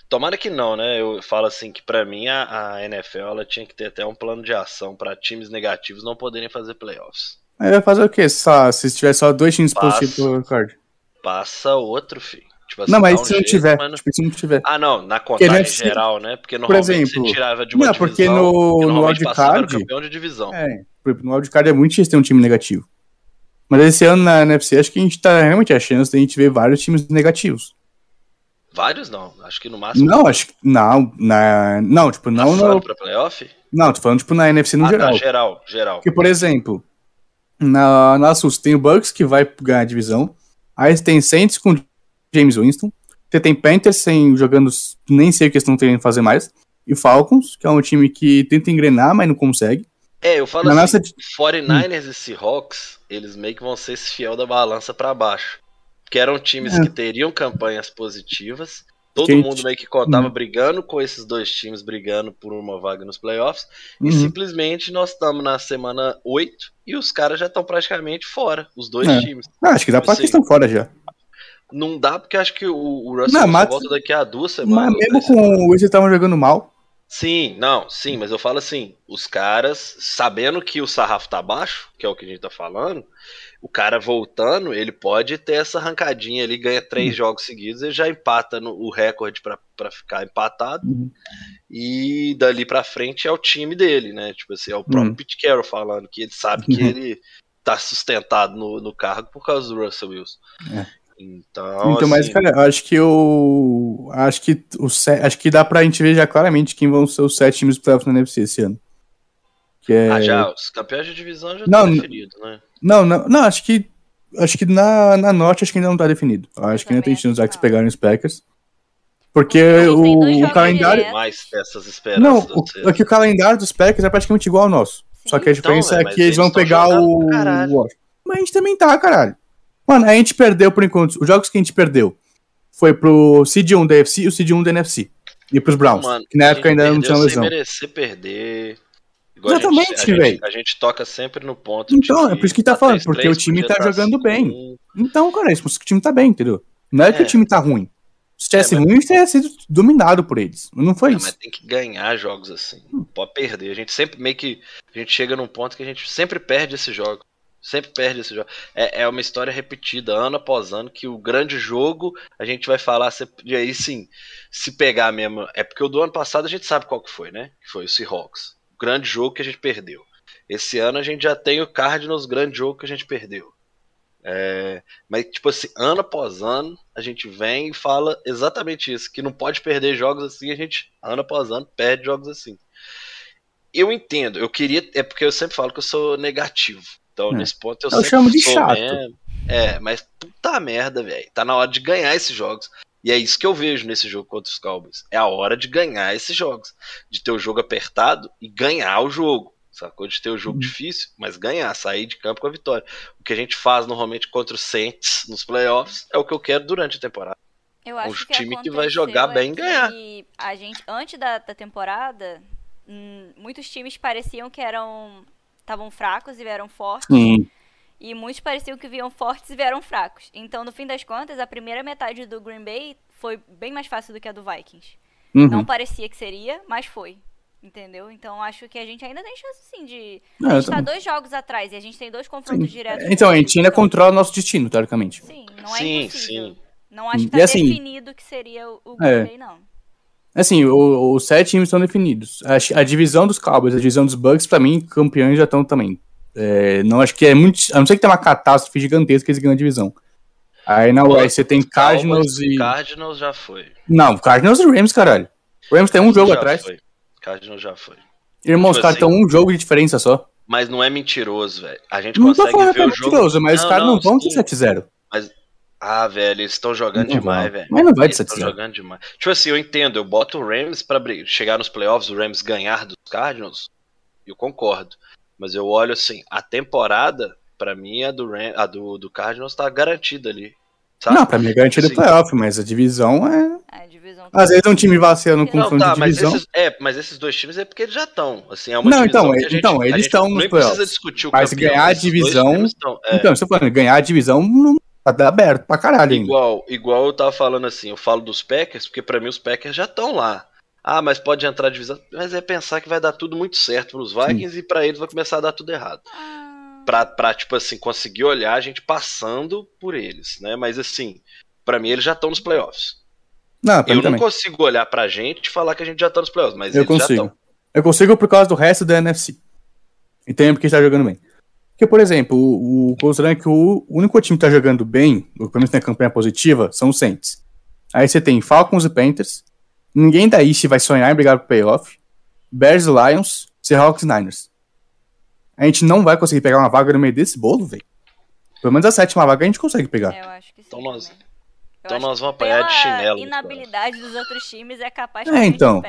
[SPEAKER 3] Tomara que não, né? Eu falo assim que pra mim a, a NFL ela tinha que ter até um plano de ação pra times negativos não poderem fazer playoffs.
[SPEAKER 5] Aí vai fazer o quê? Só, se tiver só dois times
[SPEAKER 3] Passa.
[SPEAKER 5] positivos pro recorde.
[SPEAKER 3] Passa outro, filho. Tipo assim,
[SPEAKER 5] Não, mas
[SPEAKER 3] um
[SPEAKER 5] se não
[SPEAKER 3] jeito,
[SPEAKER 5] tiver,
[SPEAKER 3] mas não-
[SPEAKER 5] tipo, se não tiver.
[SPEAKER 3] Ah, não, na contagem
[SPEAKER 5] NFC
[SPEAKER 3] geral, né? Porque normalmente
[SPEAKER 5] exemplo,
[SPEAKER 3] você tirava de uma
[SPEAKER 5] não,
[SPEAKER 3] divisão.
[SPEAKER 5] porque no-
[SPEAKER 3] e
[SPEAKER 5] no
[SPEAKER 3] normalmente passava era o
[SPEAKER 5] wildcard-
[SPEAKER 3] campeão de divisão.
[SPEAKER 5] É, por no wildcard é muito difícil ter um time negativo. Mas esse ano na NFC, acho que a gente tá realmente a chance de a gente ver vários times negativos.
[SPEAKER 3] Vários não, acho que no máximo.
[SPEAKER 5] Não, acho que. Não, na, não, tipo, não
[SPEAKER 3] passando
[SPEAKER 5] no.
[SPEAKER 3] pra playoff?
[SPEAKER 5] Não, tô falando, tipo, na NFC no
[SPEAKER 3] ah,
[SPEAKER 5] geral.
[SPEAKER 3] tá, geral, geral.
[SPEAKER 5] Porque, por exemplo, na, na SUS tem o Bucks que vai ganhar a divisão. Aí você tem Saints com James Winston. Você tem Panthers sem, jogando, nem sei o que eles estão querendo fazer mais. E Falcons, que é um time que tenta engrenar, mas não consegue.
[SPEAKER 3] É, eu falo
[SPEAKER 5] Na
[SPEAKER 3] assim,
[SPEAKER 5] nossa-
[SPEAKER 3] 49ers e Seahawks, eles meio que vão ser esse fiel da balança pra baixo. Que eram times
[SPEAKER 5] É.
[SPEAKER 3] que teriam campanhas positivas. Todo
[SPEAKER 5] Que gente-
[SPEAKER 3] mundo meio que contava
[SPEAKER 5] Hum.
[SPEAKER 3] brigando com esses dois times, brigando por uma vaga nos playoffs. E
[SPEAKER 5] Uhum.
[SPEAKER 3] simplesmente nós estamos na semana 8 e os caras já estão praticamente fora, os dois
[SPEAKER 5] É.
[SPEAKER 3] times.
[SPEAKER 5] Ah, acho que dá pra
[SPEAKER 3] Sim.
[SPEAKER 5] questão fora já.
[SPEAKER 3] Não dá porque acho que o, o Russell
[SPEAKER 5] Não, mas-
[SPEAKER 3] volta daqui a duas semanas.
[SPEAKER 5] Mas mesmo
[SPEAKER 3] semanas.
[SPEAKER 5] com o eles estavam jogando mal.
[SPEAKER 3] Sim, não, sim, mas eu falo assim, os caras, sabendo que o sarrafo tá baixo, que é o que a gente tá falando, o cara voltando, ele pode ter essa arrancadinha ali, ganha três jogos seguidos, ele já empata no, o recorde pra, pra ficar empatado,
[SPEAKER 5] Uhum.
[SPEAKER 3] e dali pra frente é o time dele, né? Tipo assim, é o próprio
[SPEAKER 5] Uhum.
[SPEAKER 3] Pete Carroll falando que ele sabe que
[SPEAKER 5] Uhum.
[SPEAKER 3] ele tá sustentado no, no cargo por causa do Russell Wilson.
[SPEAKER 5] É.
[SPEAKER 3] Então,
[SPEAKER 5] então, mas,
[SPEAKER 3] assim,
[SPEAKER 5] cara, eu acho que o. Acho que o acho que dá pra gente ver já claramente quem vão ser os sete times do playoffs na NFC esse ano. Que é...
[SPEAKER 3] ah, já, os campeões de divisão já
[SPEAKER 5] Não,
[SPEAKER 3] estão
[SPEAKER 5] n-
[SPEAKER 3] definidos, né?
[SPEAKER 5] Não, não, não, acho que. Acho que na, na norte acho que ainda não tá definido. Eu acho que ainda tem chance dos
[SPEAKER 4] que não.
[SPEAKER 5] pegarem os Packers. Porque o, o calendário.
[SPEAKER 3] mais essas esperanças.
[SPEAKER 5] Não, o, é que o calendário dos Packers é praticamente igual ao nosso.
[SPEAKER 4] Sim.
[SPEAKER 5] Só que a
[SPEAKER 3] Então,
[SPEAKER 5] diferença
[SPEAKER 3] velho,
[SPEAKER 5] é
[SPEAKER 3] mas
[SPEAKER 5] que eles vão pegar o.
[SPEAKER 3] caralho.
[SPEAKER 5] Mas a gente também tá, caralho. Mano, a gente perdeu por enquanto. Os jogos que a gente perdeu foi pro Seed 1 da FC e o Seed 1 da NFC. E pros Browns.
[SPEAKER 3] Mano,
[SPEAKER 5] que na época ainda não tinha
[SPEAKER 3] sem
[SPEAKER 5] lesão.
[SPEAKER 3] merecer perder. Igual
[SPEAKER 5] Exatamente,
[SPEAKER 3] gente, a gente-
[SPEAKER 5] velho.
[SPEAKER 3] A gente toca sempre no ponto.
[SPEAKER 5] Então, é por isso que tá
[SPEAKER 3] tá
[SPEAKER 5] falando,
[SPEAKER 3] 3-3,
[SPEAKER 5] porque o time
[SPEAKER 3] podia
[SPEAKER 5] tá jogando bem.
[SPEAKER 3] 5-1.
[SPEAKER 5] Então, cara, isso mostra que o time tá bem, entendeu? Não é que
[SPEAKER 3] É.
[SPEAKER 5] o time tá ruim. Se tivesse
[SPEAKER 3] É, mas-
[SPEAKER 5] ruim, teria sido dominado por eles. Não foi
[SPEAKER 3] É,
[SPEAKER 5] isso.
[SPEAKER 3] mas tem que ganhar jogos assim. Não pode perder. A gente sempre meio que. A gente chega num ponto que a gente sempre perde esse jogo. Sempre perde esse jogo. É, é uma história repetida, ano após ano, que o grande jogo a gente vai falar. sempre- E aí sim, se pegar mesmo. É porque o do ano passado a gente sabe qual que foi, né? Que foi o Seahawks. Grande jogo que a gente perdeu. Esse ano a gente já tem o Cardinals, grande jogo que a gente perdeu. É, mas, tipo assim, ano após ano, a gente vem e fala exatamente isso: que não pode perder jogos assim, a gente, ano após ano, perde jogos assim. Eu entendo, eu queria. É porque eu sempre falo que eu sou negativo. Então,
[SPEAKER 5] É.
[SPEAKER 3] nesse ponto, eu,
[SPEAKER 5] Eu
[SPEAKER 3] sempre
[SPEAKER 5] chamo de
[SPEAKER 3] sou
[SPEAKER 5] chato.
[SPEAKER 3] mesmo. É, mas puta merda, velho. Tá na hora de ganhar esses jogos. E é isso que eu vejo nesse jogo contra os Cowboys. É a hora de ganhar esses jogos. De ter o jogo apertado e ganhar o jogo. Sacou? De ter o jogo difícil, mas ganhar, sair de campo com a vitória. O que a gente faz normalmente contra o Saints nos playoffs é o que eu quero durante a temporada.
[SPEAKER 4] Eu acho
[SPEAKER 3] Um
[SPEAKER 4] que
[SPEAKER 3] time que vai jogar
[SPEAKER 4] é
[SPEAKER 3] bem e ganhar.
[SPEAKER 4] que A gente, antes da, da temporada, hum, muitos times pareciam que eram. estavam fracos e vieram fortes.
[SPEAKER 5] Sim.
[SPEAKER 4] E muitos pareciam que vinham fortes e vieram fracos. Então, no fim das contas, a primeira metade do Green Bay foi bem mais fácil do que a do Vikings.
[SPEAKER 5] Uhum.
[SPEAKER 4] Não parecia que seria, mas foi. Entendeu? Então acho que a gente ainda tem chance sim de.
[SPEAKER 5] É,
[SPEAKER 4] a gente tá
[SPEAKER 5] também.
[SPEAKER 4] dois jogos atrás e a gente tem dois confrontos diretos.
[SPEAKER 5] Então, a gente ainda
[SPEAKER 4] eles,
[SPEAKER 5] controla o nosso destino, teoricamente.
[SPEAKER 4] Sim, não é
[SPEAKER 3] Sim,
[SPEAKER 4] impossível.
[SPEAKER 3] sim.
[SPEAKER 4] Não acho que tá
[SPEAKER 5] assim-
[SPEAKER 4] definido que seria o Green
[SPEAKER 5] É.
[SPEAKER 4] Bay, não.
[SPEAKER 5] Assim, o- os sete times estão definidos. A, a divisão dos Cowboys, a divisão dos Bucks, pra mim, campeões já estão também. É, não acho que é muito. A não ser que tenha uma catástrofe gigantesca que eles ganham a divisão. Aí na West você tem Cardinals e.
[SPEAKER 3] Cardinals já foi.
[SPEAKER 5] Não, Cardinals e Rams, caralho. O Rams tem um jogo
[SPEAKER 3] já
[SPEAKER 5] atrás.
[SPEAKER 3] Foi. Cardinals já foi.
[SPEAKER 5] Irmãos, os
[SPEAKER 3] Tipo
[SPEAKER 5] caras
[SPEAKER 3] assim-
[SPEAKER 5] um jogo de diferença só.
[SPEAKER 3] Mas não é mentiroso, velho. A gente
[SPEAKER 5] Não tô
[SPEAKER 3] consegue
[SPEAKER 5] falando que
[SPEAKER 3] ver
[SPEAKER 5] é
[SPEAKER 3] o jogo.
[SPEAKER 5] mentiroso, mas os caras não, vão de
[SPEAKER 3] sim.
[SPEAKER 5] 7-0.
[SPEAKER 3] Ah, velho, eles estão jogando
[SPEAKER 5] Não
[SPEAKER 3] demais,
[SPEAKER 5] vão.
[SPEAKER 3] velho.
[SPEAKER 5] Mas não vai de
[SPEAKER 3] Eles estão
[SPEAKER 5] 7-0.
[SPEAKER 3] jogando demais. Tipo assim, eu entendo, eu boto o Rams pra chegar nos playoffs, o Rams ganhar dos Cardinals, eu concordo. Mas eu olho assim, a temporada, pra mim, a do, Ram, a do, do Cardinals tá garantida ali. Sabe?
[SPEAKER 5] Não, pra mim é garantido
[SPEAKER 3] Sim.
[SPEAKER 5] playoff, mas a divisão é.
[SPEAKER 4] A divisão
[SPEAKER 5] Às vezes um time vacila no confronto
[SPEAKER 3] tá,
[SPEAKER 5] de
[SPEAKER 3] mas
[SPEAKER 5] divisão.
[SPEAKER 3] esses, é, mas esses dois times é porque eles já estão. Assim, é uma
[SPEAKER 5] Não, então,
[SPEAKER 3] que
[SPEAKER 5] é-
[SPEAKER 3] a gente-
[SPEAKER 5] então, eles estão nos playoffs.
[SPEAKER 3] discutir o
[SPEAKER 5] Mas
[SPEAKER 3] campeão,
[SPEAKER 5] ganhar a divisão-
[SPEAKER 3] estão- é.
[SPEAKER 5] Então, você tá falando, ganhar a divisão não tá aberto pra caralho ainda.
[SPEAKER 3] Igual, igual eu tava falando assim, eu falo dos Packers, porque pra mim os Packers já estão lá. Ah, mas pode entrar a divisão. Mas é pensar que vai dar tudo muito certo pros Vikings e pra eles vai começar a dar tudo errado.
[SPEAKER 4] Ah,
[SPEAKER 3] Pra, pra tipo assim, conseguir olhar a gente passando por eles, né? Mas assim, pra mim eles já estão nos playoffs.
[SPEAKER 5] Não,
[SPEAKER 3] Eu não
[SPEAKER 5] também.
[SPEAKER 3] consigo olhar pra gente e falar que a gente já tá nos playoffs, mas
[SPEAKER 5] Eu
[SPEAKER 3] eles já
[SPEAKER 5] consigo.
[SPEAKER 3] estão.
[SPEAKER 5] Eu consigo por causa do resto da NFC. E também porque está jogando bem. Porque, por exemplo, o, o considerando que o único time que tá jogando bem, pelo menos tem campanha positiva, são os Saints. Aí você tem Falcons e Panthers. Ninguém da East vai sonhar em brigar pro playoff. Bears Lions, Seahawks e Niners. A gente não vai conseguir pegar uma vaga no meio desse bolo, velho. Pelo menos a sétima vaga a gente consegue pegar.
[SPEAKER 4] é, eu acho que sim.
[SPEAKER 3] Então nós- então nós vamos apanhar de chinelo nos
[SPEAKER 4] inabilidade dos outros times é capaz
[SPEAKER 5] É,
[SPEAKER 4] a gente
[SPEAKER 5] então.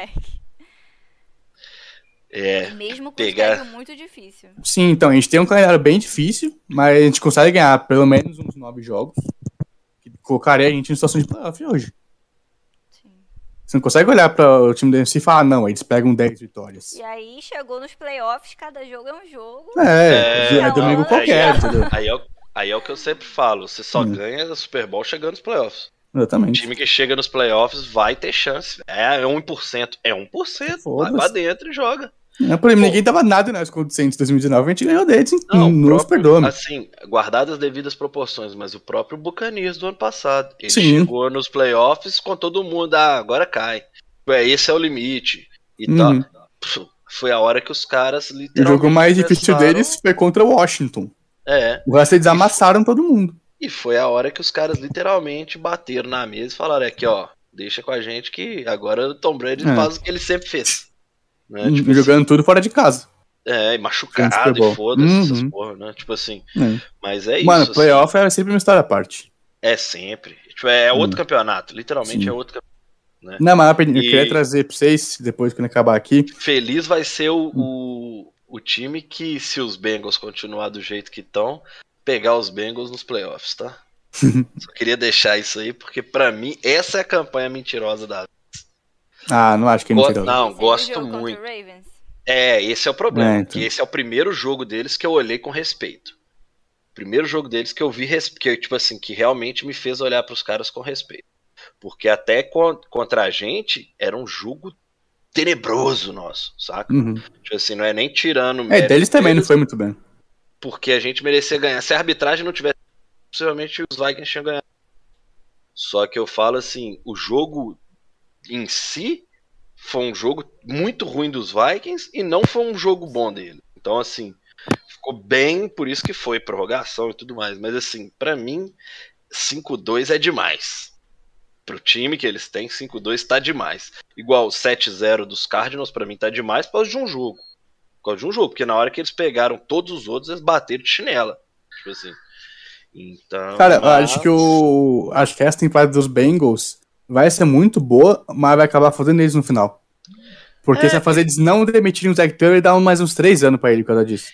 [SPEAKER 3] É,
[SPEAKER 4] Mesmo com
[SPEAKER 3] pegar-
[SPEAKER 4] um muito difícil.
[SPEAKER 5] Sim, então a gente tem um calendário bem difícil, mas a gente consegue ganhar pelo menos uns nove jogos. Que colocaria a gente em situação de playoff hoje. Você não consegue olhar para o time NFC e falar, ah, não, eles pegam 10 vitórias.
[SPEAKER 4] E aí chegou nos playoffs, cada jogo é um jogo.
[SPEAKER 5] É, é,
[SPEAKER 4] É,
[SPEAKER 5] domingo
[SPEAKER 4] não,
[SPEAKER 5] qualquer,
[SPEAKER 3] aí,
[SPEAKER 5] entendeu?
[SPEAKER 3] aí é, o- aí é o que eu sempre falo, você só
[SPEAKER 5] Hum.
[SPEAKER 3] ganha o Super Bowl chegando nos playoffs. O
[SPEAKER 5] Exatamente.
[SPEAKER 3] time que chega nos playoffs vai ter chance. É, é 1%. É 1%. Vai pra dentro e joga.
[SPEAKER 5] É, por exemplo, ninguém dava nada nas contra em 2019, a gente ganhou deles,
[SPEAKER 3] Não,
[SPEAKER 5] não,
[SPEAKER 3] o
[SPEAKER 5] nos perdoa.
[SPEAKER 3] Assim, guardadas as devidas proporções, mas o próprio Buccaneers do ano passado. Ele
[SPEAKER 5] Sim.
[SPEAKER 3] chegou nos playoffs com todo mundo, ah, agora cai. É, esse é o limite. E
[SPEAKER 5] Uhum.
[SPEAKER 3] tal. Pff, Foi a hora que os caras
[SPEAKER 5] O
[SPEAKER 3] literalmente.
[SPEAKER 5] jogo mais difícil deles foi contra o Washington.
[SPEAKER 3] É.
[SPEAKER 5] O resto eles amassaram todo mundo.
[SPEAKER 3] E foi a hora que os caras literalmente bateram na mesa e falaram: aqui, ó, deixa com a gente que agora o Tom Brady
[SPEAKER 5] É.
[SPEAKER 3] faz o que ele sempre fez. Né? Tipo
[SPEAKER 5] jogando tudo fora de casa.
[SPEAKER 3] assim, é, e machucado e foda-se essas
[SPEAKER 5] Uhum.
[SPEAKER 3] porra, né? Tipo assim.
[SPEAKER 5] É.
[SPEAKER 3] Mas é
[SPEAKER 5] Mano,
[SPEAKER 3] isso. assim,
[SPEAKER 5] playoff é sempre uma história à parte.
[SPEAKER 3] é sempre. Tipo, é outro
[SPEAKER 5] Hum.
[SPEAKER 3] campeonato. Literalmente
[SPEAKER 5] Sim.
[SPEAKER 3] é outro campeonato.
[SPEAKER 5] Não, mas eu
[SPEAKER 3] E-
[SPEAKER 5] queria trazer pra vocês, depois quando acabar aqui.
[SPEAKER 3] Feliz vai ser o,
[SPEAKER 5] Hum.
[SPEAKER 3] o, o time que, se os Bengals continuar do jeito que estão, pegar os Bengals nos playoffs, tá? Só queria deixar isso aí, porque pra mim, essa é a campanha mentirosa da.
[SPEAKER 5] Ah, não acho que é
[SPEAKER 3] Go-. Não,
[SPEAKER 4] Esse
[SPEAKER 3] gosto muito. É, esse é o problema.
[SPEAKER 5] É, então.
[SPEAKER 3] Esse é o primeiro jogo deles que eu olhei com respeito. Primeiro jogo deles que eu vi, que, tipo assim, que realmente me fez olhar pros caras com respeito. Porque até con- contra a gente era um jogo tenebroso nosso, saca?
[SPEAKER 5] Uhum.
[SPEAKER 3] Tipo assim, não é nem tirando
[SPEAKER 5] É, deles também não
[SPEAKER 3] deles,
[SPEAKER 5] foi muito bem.
[SPEAKER 3] Porque a gente merecia ganhar. Se a arbitragem não tivesse, possivelmente os Vikings tinham ganhado. Só que eu falo assim, o jogo em si foi um jogo muito ruim dos Vikings e não foi um jogo bom dele. Então, assim, ficou bem, por isso que foi prorrogação e tudo mais. Mas, assim, pra mim, 5-2 é demais. Pro time que eles têm, 5-2 tá demais. Igual o 7-0 dos Cardinals, pra mim, tá demais por causa de um jogo. Por causa de um jogo, porque na hora que eles pegaram todos os outros, eles bateram de chinela. Tipo assim. Então.
[SPEAKER 5] Cara, eu
[SPEAKER 3] mas-
[SPEAKER 5] acho que o. Acho que essa temporada dos Bengals vai ser muito boa, mas vai acabar fazendo eles no final. Porque
[SPEAKER 3] É,
[SPEAKER 5] se vai fazer eles não demitirem o Zach Taylor dar mais uns três anos pra ele por causa disso.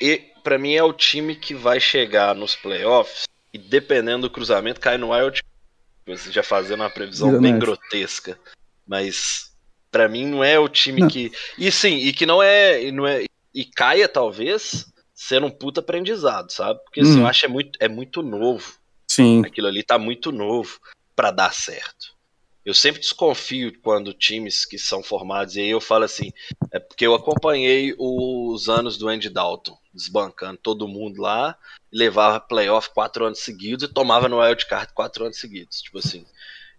[SPEAKER 3] E pra mim é o time que vai chegar nos playoffs e dependendo do cruzamento cai no wild. Você já fazendo uma previsão bem
[SPEAKER 5] Exatamente.
[SPEAKER 3] grotesca, mas pra mim não é o time
[SPEAKER 5] Não.
[SPEAKER 3] que e sim e que não é e não é e caia talvez sendo um puta aprendizado, sabe? Porque assim,
[SPEAKER 5] Hum.
[SPEAKER 3] eu acho que é muito é muito novo.
[SPEAKER 5] Sim.
[SPEAKER 3] Aquilo ali tá muito novo pra dar certo. Eu sempre desconfio quando times que são formados, e aí eu falo assim, é porque eu acompanhei os anos do Andy Dalton, desbancando todo mundo lá, levava playoff quatro anos seguidos e tomava no wild card quatro anos seguidos. Tipo assim,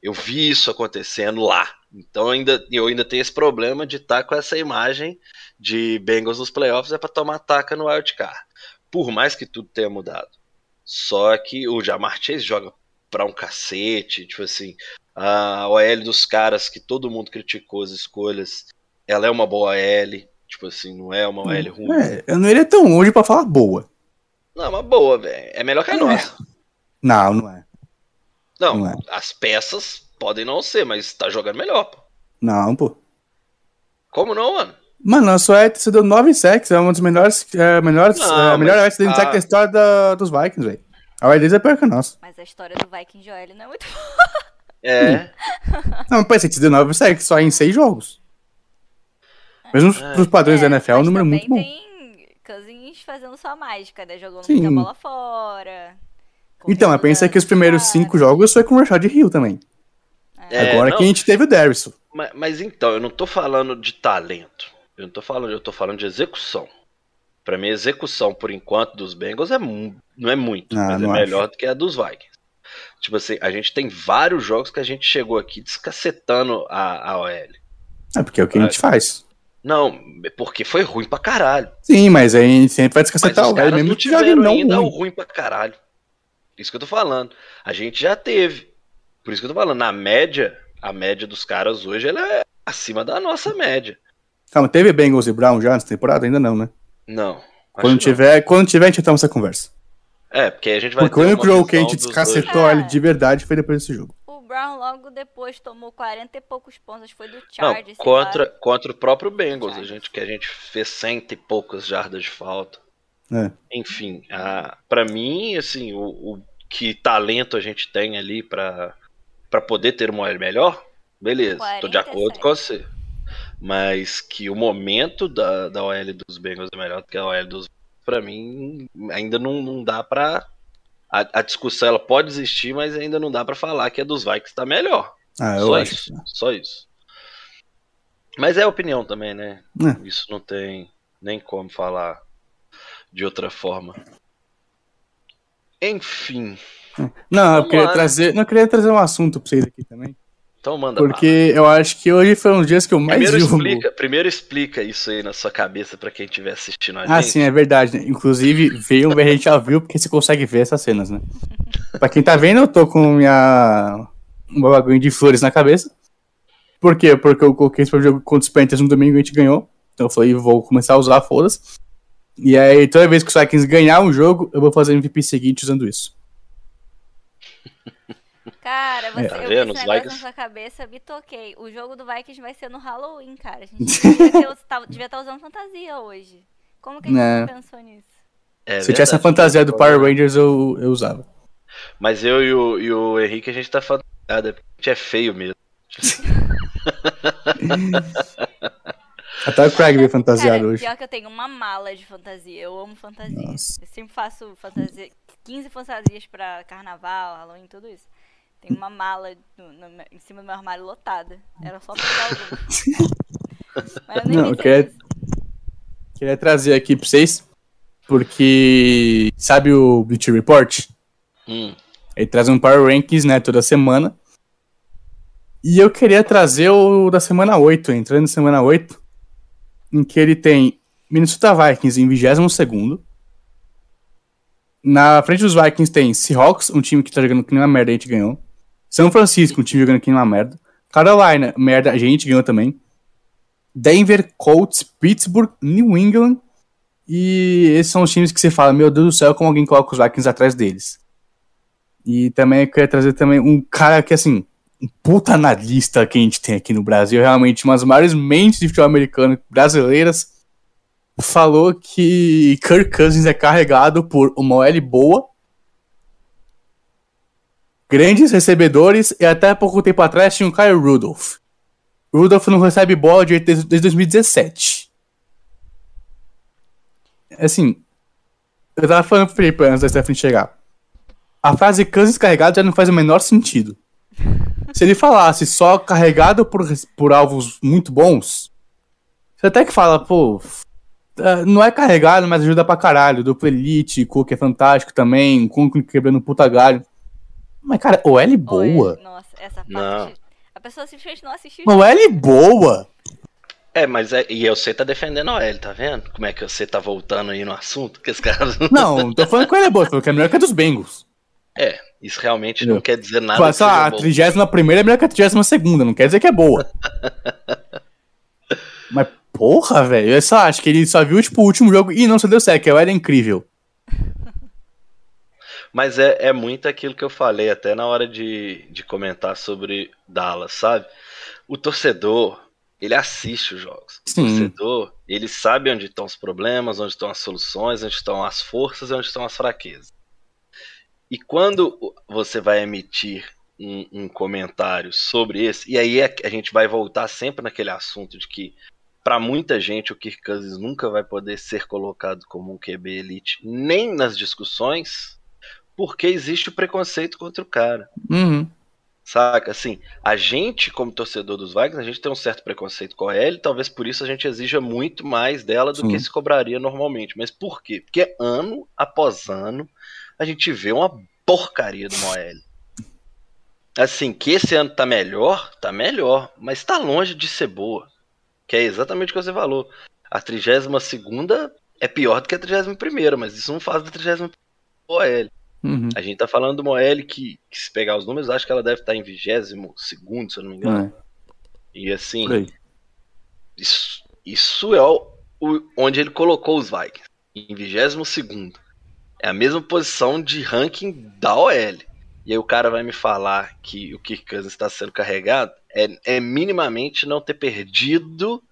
[SPEAKER 3] eu vi isso acontecendo lá. Então ainda, eu ainda tenho esse problema de estar com essa imagem de Bengals nos playoffs é pra tomar taca no wild card. Por mais que tudo tenha mudado. Só que o Jamar Chase joga pra um cacete, tipo assim, a OL dos caras que todo mundo criticou as escolhas, ela é uma boa OL, tipo assim, não é uma OL ruim.
[SPEAKER 5] É, eu não iria tão longe pra falar boa.
[SPEAKER 3] Não, é uma boa, velho. É melhor que a
[SPEAKER 5] É.
[SPEAKER 3] nossa.
[SPEAKER 5] Não, não é.
[SPEAKER 3] Não,
[SPEAKER 5] Não é.
[SPEAKER 3] as peças podem não ser, mas tá jogando melhor, pô.
[SPEAKER 5] Não, pô.
[SPEAKER 3] Como não, mano?
[SPEAKER 5] Mano, a sua ET deu 9 sacks, é uma das melhores, é, melhores,
[SPEAKER 3] Não,
[SPEAKER 5] é, melhor
[SPEAKER 3] mas
[SPEAKER 5] de sack da história da- dos Vikings, velho. A deles é pior que a nossa.
[SPEAKER 4] Mas a história do Viking Joel não é muito
[SPEAKER 3] É.
[SPEAKER 5] Não, mas você deu 9 sacks só em 6 jogos. Mesmo pros padrões da NFL, é um
[SPEAKER 4] mas
[SPEAKER 5] número
[SPEAKER 4] também
[SPEAKER 5] muito bom.
[SPEAKER 4] tem Cousins fazendo sua mágica, né? Jogando
[SPEAKER 5] Sim.
[SPEAKER 4] muita bola fora.
[SPEAKER 5] Então, pensa que os primeiros
[SPEAKER 4] cara.
[SPEAKER 5] 5 jogos foi com o Rashad Hill também.
[SPEAKER 3] É,
[SPEAKER 5] Agora
[SPEAKER 3] não,
[SPEAKER 5] que a gente teve o Darius.
[SPEAKER 3] Mas, mas então, eu não tô falando de talento. Eu não tô falando, eu tô falando de execução. Pra mim, a execução, por enquanto, dos Bengals é não é muito,
[SPEAKER 5] Ah,
[SPEAKER 3] mas é
[SPEAKER 5] não
[SPEAKER 3] melhor do que a dos Vikings. Tipo assim, a gente tem vários jogos que a gente chegou aqui descacetando a, a OL.
[SPEAKER 5] É porque é o que a gente faz.
[SPEAKER 3] Não, porque foi ruim pra caralho.
[SPEAKER 5] Sim, mas aí a gente sempre vai descacetar o
[SPEAKER 3] não
[SPEAKER 5] mesmo
[SPEAKER 3] tiveram
[SPEAKER 5] não
[SPEAKER 3] ainda o
[SPEAKER 5] ruim.
[SPEAKER 3] ruim pra caralho. Isso que eu tô falando. A gente já teve. Por isso que eu tô falando. Na média, a média dos caras hoje ela é acima da nossa média.
[SPEAKER 5] Calma, teve Bengals e Brown já nessa temporada? Ainda não, né?
[SPEAKER 3] Não.
[SPEAKER 5] Quando
[SPEAKER 3] que não.
[SPEAKER 5] tiver, quando tiver, a gente toma essa conversa.
[SPEAKER 3] É, porque a gente vai
[SPEAKER 5] Porque o único jogo que a gente descacetou
[SPEAKER 4] dois.
[SPEAKER 5] ele de verdade foi depois desse jogo.
[SPEAKER 4] O Brown logo depois tomou 40 e poucos pontos. Foi do. Chargers.
[SPEAKER 3] Não, contra, contra o próprio Bengals, a gente, que a gente fez cento e poucas jardas de falta.
[SPEAKER 5] É.
[SPEAKER 3] Enfim, a, pra mim, assim, o, o que talento a gente tem ali pra, pra poder ter uma melhor, beleza, tô de
[SPEAKER 4] 47.
[SPEAKER 3] acordo com você. Mas que o momento da, da OL dos Bengals é melhor do que a OL dos pra mim ainda não, não dá pra. A, a discussão ela pode existir, mas ainda não dá pra falar que a dos Vikings tá melhor.
[SPEAKER 5] Ah, eu
[SPEAKER 3] só
[SPEAKER 5] acho.
[SPEAKER 3] isso, só isso. Mas é opinião também, né?
[SPEAKER 5] É.
[SPEAKER 3] Isso não tem nem como falar de outra forma. Enfim,
[SPEAKER 5] Não, eu queria
[SPEAKER 3] lá.
[SPEAKER 5] trazer. Não, eu queria trazer um assunto pra vocês aqui também.
[SPEAKER 3] Então manda
[SPEAKER 5] Porque eu acho que hoje foi um dos dias que eu mais
[SPEAKER 3] Primeiro
[SPEAKER 5] vi o-
[SPEAKER 3] explica, primeiro explica isso aí na sua cabeça pra quem estiver assistindo a
[SPEAKER 5] Ah,
[SPEAKER 3] gente.
[SPEAKER 5] sim, é verdade. né? Inclusive, veio, a gente já viu, porque você consegue ver essas cenas, né? pra quem tá vendo, eu tô com minha. um bagulho de flores na cabeça. Por quê? Porque eu coloquei esse jogo contra os Panthers no domingo e a gente ganhou. Então eu falei, vou começar a usar, foda-se. E aí, toda vez que os Vikings ganhar um jogo, eu vou fazer MVP seguinte usando isso.
[SPEAKER 4] Cara, você,
[SPEAKER 3] Tá
[SPEAKER 4] eu
[SPEAKER 3] vendo?
[SPEAKER 4] vi esse negócio na sua cabeça, me toquei. O jogo do Vikings vai ser no Halloween, cara. A gente devia, ter, tá- devia estar usando fantasia hoje. Como que a gente
[SPEAKER 5] É.
[SPEAKER 4] não pensou nisso?
[SPEAKER 3] É
[SPEAKER 5] Se eu tivesse a fantasia do Power Rangers, eu, eu usava.
[SPEAKER 3] Mas eu e o, e o Henrique, a gente tá fantasiado, é porque a gente é feio mesmo.
[SPEAKER 5] Até o Craig veio fantasiado
[SPEAKER 4] Cara,
[SPEAKER 5] hoje.
[SPEAKER 4] pior que eu tenho uma mala de fantasia. Eu amo fantasia.
[SPEAKER 5] Nossa.
[SPEAKER 4] Eu sempre faço fantasia, 15 fantasias pra carnaval, Halloween, tudo isso. Tem uma mala no- no em cima do meu armário lotada. Era só pegar alguma. Mas eu nem
[SPEAKER 5] Não, eu queria, queria trazer aqui pra vocês, porque sabe o Bleacher Report?
[SPEAKER 3] Hum,
[SPEAKER 5] Ele traz um Power Rankings, né, toda semana. E eu queria trazer o da semana 8, entrando na semana 8, em que ele tem Minnesota Vikings em 22º. Na frente dos Vikings tem Seahawks, um time que tá jogando que nem uma merda, a gente ganhou. São Francisco, um time jogando nem uma merda. Carolina, merda, a gente ganhou também. Denver, Colts, Pittsburgh, New England. E esses são os times que você fala, meu Deus do céu, como alguém coloca os Vikings atrás deles. E também eu queria trazer também um cara que, assim, um puta analista que a gente tem aqui no Brasil, realmente uma das maiores mentes de futebol americano brasileiras, falou que Kirk Cousins é carregado por uma OL boa, grandes recebedores e até pouco tempo atrás tinha o Kyle Rudolph. Rudolph não recebe bola desde 2017. Assim, eu tava falando pro Felipe antes da Stephanie chegar. A frase Cousins carregado já não faz o menor sentido. Se ele falasse só carregado por, por alvos muito bons, você até que fala, pô, é, não é carregado, mas ajuda pra caralho. Duplo Elite, Cook é fantástico também, Cook quebrando puta galho. Mas, cara, OL boa.
[SPEAKER 4] Oi, nossa, essa parte.
[SPEAKER 3] Não.
[SPEAKER 4] A pessoa simplesmente não assistiu.
[SPEAKER 5] Uma OL boa.
[SPEAKER 3] É, mas é, e você tá defendendo a OL, tá vendo? Como é que você tá voltando aí no assunto? Que esse cara.
[SPEAKER 5] Não, tô falando que ela é boa, tô falando que é melhor que a dos Bengals.
[SPEAKER 3] É, isso realmente
[SPEAKER 5] Entendeu?
[SPEAKER 3] não quer dizer nada.
[SPEAKER 5] Tipo, essa,
[SPEAKER 3] seja
[SPEAKER 5] a
[SPEAKER 3] bom.
[SPEAKER 5] 31 é melhor que a 32, não quer dizer que é boa. Mas, porra, velho, eu só acho que ele só viu, tipo, o último jogo e não se deu certo, que a OL é incrível.
[SPEAKER 3] Mas é, é muito aquilo que eu falei até na hora de, de comentar sobre Dallas, sabe? O torcedor, ele assiste os jogos.
[SPEAKER 5] Sim.
[SPEAKER 3] O torcedor, ele sabe onde estão os problemas, onde estão as soluções, onde estão as forças e onde estão as fraquezas. E quando você vai emitir um, um comentário sobre esse, e aí a, a gente vai voltar sempre naquele assunto de que para muita gente o Kirk Cousins nunca vai poder ser colocado como um QB elite, nem nas discussões, porque existe o preconceito contra o cara.
[SPEAKER 5] Uhum.
[SPEAKER 3] Saca? Assim, a gente, como torcedor dos Vikings, a gente tem um certo preconceito com a L, talvez por isso a gente exija muito mais dela do
[SPEAKER 5] Sim.
[SPEAKER 3] que se cobraria normalmente. Mas por quê? Porque ano após ano a gente vê uma porcaria do OL. Assim, que esse ano tá melhor, tá melhor, mas tá longe de ser boa. Que é exatamente o que você falou. A 32 segunda é pior do que a 31 mas isso não faz da 31 OL.
[SPEAKER 5] Uhum.
[SPEAKER 3] A gente tá falando de uma OL que, que, se pegar os números, acho que ela deve estar em 22 segundo, se eu não me engano.
[SPEAKER 5] É,
[SPEAKER 3] E assim, isso, isso é o, o- onde ele colocou os Vikings. Em 22 segundo. É a mesma posição de ranking da OL. E aí o cara vai me falar que o Kirk Cousins está sendo carregado. É, é minimamente não ter perdido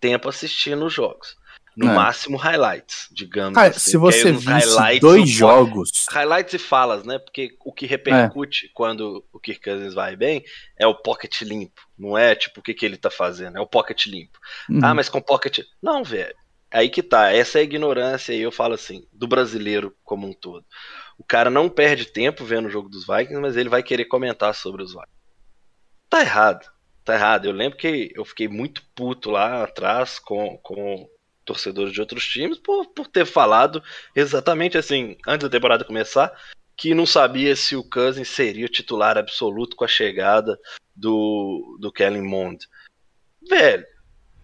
[SPEAKER 3] tempo assistindo os jogos. No
[SPEAKER 5] É.
[SPEAKER 3] máximo highlights, digamos
[SPEAKER 5] Cara,
[SPEAKER 3] assim.
[SPEAKER 5] se você
[SPEAKER 3] os
[SPEAKER 5] visse dois
[SPEAKER 3] pode-
[SPEAKER 5] jogos.
[SPEAKER 3] Highlights e falas, né? Porque o que repercute quando o Kirk Cousins vai bem é o pocket limpo. Não é tipo o que, que ele tá fazendo, é o pocket limpo.
[SPEAKER 5] Uhum.
[SPEAKER 3] Ah, mas com pocket. Não, velho. Aí que tá. Essa é a ignorância, e eu falo assim, do brasileiro como um todo. O cara não perde tempo vendo o jogo dos Vikings, mas ele vai querer comentar sobre os Vikings. Tá errado. Tá errado. Eu lembro que eu fiquei muito puto lá atrás com, com torcedores de outros times por, por ter falado exatamente assim, antes da temporada começar, que não sabia se o Cousins seria o titular absoluto com a chegada do, do Kellen Mond. Velho,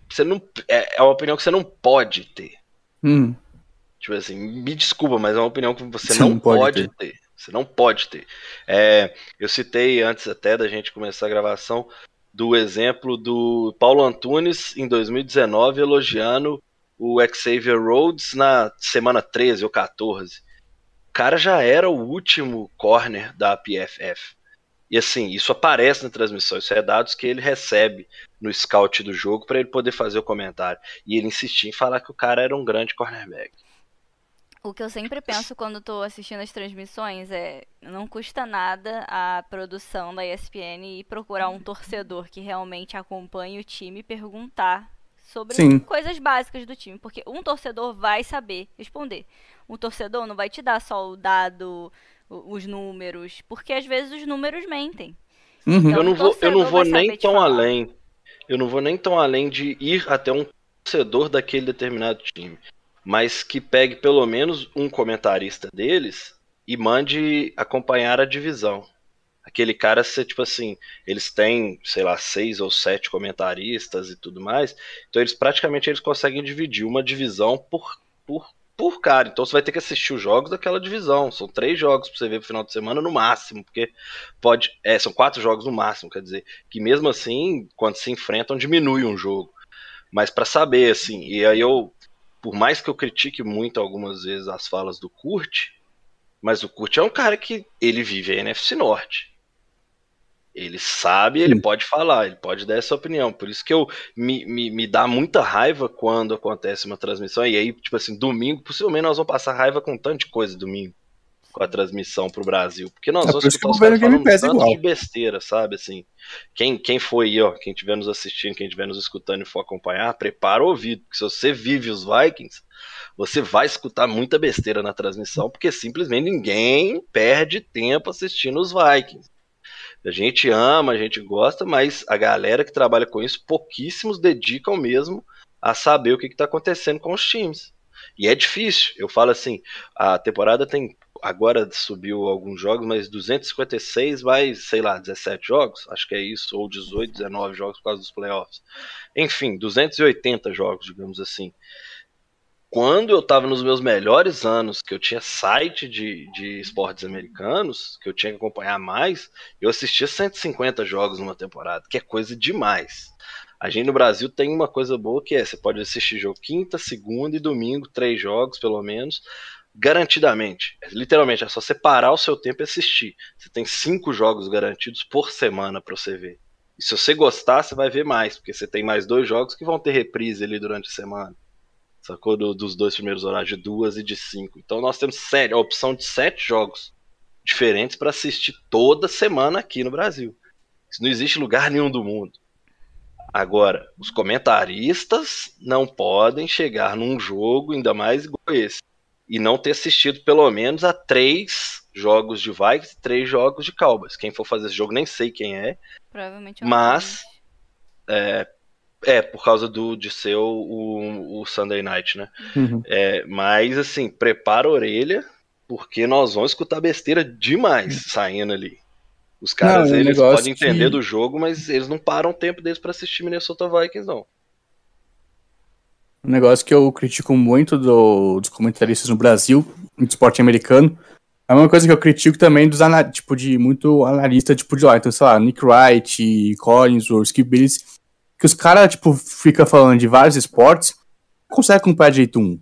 [SPEAKER 3] você não, é, é uma opinião que você não pode ter.
[SPEAKER 5] Uhum.
[SPEAKER 3] Tipo assim, me desculpa, mas é uma opinião que você
[SPEAKER 5] Você
[SPEAKER 3] não,
[SPEAKER 5] não pode
[SPEAKER 3] pode, ter. Você não pode ter. É, eu citei antes até da gente começar a gravação do exemplo do Paulo Antunes em 2019 elogiando o Xavier Rhodes na semana 13 ou 14. O cara já era o último corner da PFF. E assim, isso aparece na transmissão, isso é dados que ele recebe no scout do jogo para ele poder fazer o comentário. E ele insistia em falar que o cara era um grande cornerback.
[SPEAKER 4] O que eu sempre penso quando tô assistindo as transmissões é não custa nada a produção da ESPN ir procurar um torcedor que realmente acompanhe o time e perguntar sobre
[SPEAKER 5] Sim.
[SPEAKER 4] coisas básicas do time, porque um torcedor vai saber responder. Um torcedor não vai te dar só o dado, os números, porque às vezes os números mentem.
[SPEAKER 5] Uhum.
[SPEAKER 4] Então,
[SPEAKER 3] eu não vou, eu não vou nem tão
[SPEAKER 4] falar.
[SPEAKER 3] além. Eu não vou nem tão além de ir até um torcedor daquele determinado time. Mas que pegue pelo menos um comentarista deles e mande acompanhar a divisão. Aquele cara ser tipo assim, eles têm, sei lá, seis ou sete comentaristas e tudo mais. Então eles praticamente eles conseguem dividir uma divisão por, por, por cara. Então você vai ter que assistir os jogos daquela divisão. São três jogos pra você ver pro final de semana no máximo, porque pode. É, são quatro jogos no máximo, quer dizer, que mesmo assim, quando se enfrentam, diminui um jogo. Mas pra saber, assim, e aí eu, por mais que eu critique muito algumas vezes as falas do Kurt, mas o Kurt é um cara que ele vive a NFC Norte. Ele sabe, ele
[SPEAKER 5] Sim.
[SPEAKER 3] pode falar, ele pode dar essa opinião. Por isso que eu me, me, me dá muita raiva quando acontece uma transmissão. E aí, tipo assim, domingo, possivelmente nós vamos passar raiva com tanto de coisa domingo com a transmissão pro Brasil. Porque nós
[SPEAKER 5] É,
[SPEAKER 3] vamos escutar os caras falando
[SPEAKER 5] Pass
[SPEAKER 3] tanto
[SPEAKER 5] igual.
[SPEAKER 3] de besteira, sabe? Assim, quem, quem foi aí, ó, quem estiver nos assistindo, quem estiver nos escutando e for acompanhar, prepara o ouvido. Porque se você vive os Vikings, você vai escutar muita besteira na transmissão, porque simplesmente ninguém perde tempo assistindo os Vikings. A gente ama, a gente gosta, mas a galera que trabalha com isso, pouquíssimos dedicam mesmo a saber o que está acontecendo com os times. E é difícil. Eu falo assim, a temporada tem agora subiu alguns jogos, mas 256 vai, sei lá, 17 jogos, acho que é isso, ou 18, 19 jogos por causa dos playoffs. Enfim, 280 jogos, digamos assim. Quando eu estava nos meus melhores anos, que eu tinha site de, de esportes americanos, que eu tinha que acompanhar mais, eu assistia 150 jogos numa temporada, que é coisa demais. A gente no Brasil tem uma coisa boa que é, você pode assistir jogo quinta, segunda e domingo, três jogos pelo menos, garantidamente. Literalmente, é só separar o seu tempo e assistir. Você tem cinco jogos garantidos por semana para você ver. E se você gostar, você vai ver mais, porque você tem mais dois jogos que vão ter reprise ali durante a semana. Sacou? Do, dos dois primeiros horários, de duas e de cinco. Então nós temos sete, a opção de sete jogos diferentes para assistir toda semana aqui no Brasil. Isso não existe lugar nenhum do mundo. Agora, os comentaristas não podem chegar num jogo, ainda mais igual esse, e não ter assistido pelo menos a três jogos de Vikings e três jogos de Cowboys. Quem for fazer esse jogo nem sei quem é,
[SPEAKER 4] Provavelmente é
[SPEAKER 3] Mas- é, é por causa do, de ser o, o, o Sunday Night, né?
[SPEAKER 5] Uhum.
[SPEAKER 3] É, mas assim, prepara a orelha, porque nós vamos escutar besteira demais saindo ali. Os caras,
[SPEAKER 5] Não, é
[SPEAKER 3] eles podem entender
[SPEAKER 5] que-
[SPEAKER 3] do jogo, mas eles não param o tempo deles pra assistir Minnesota Vikings, não.
[SPEAKER 5] Um negócio que eu critico muito do- dos comentaristas no Brasil, no esporte americano, é uma coisa que eu critico também dos tipo, de muito analista, tipo, de lá, então, sei lá, Nick Wright, Collinsworth, Skip Bayless, que os caras, tipo, fica falando de vários esportes, consegue acompanhar de jeito um.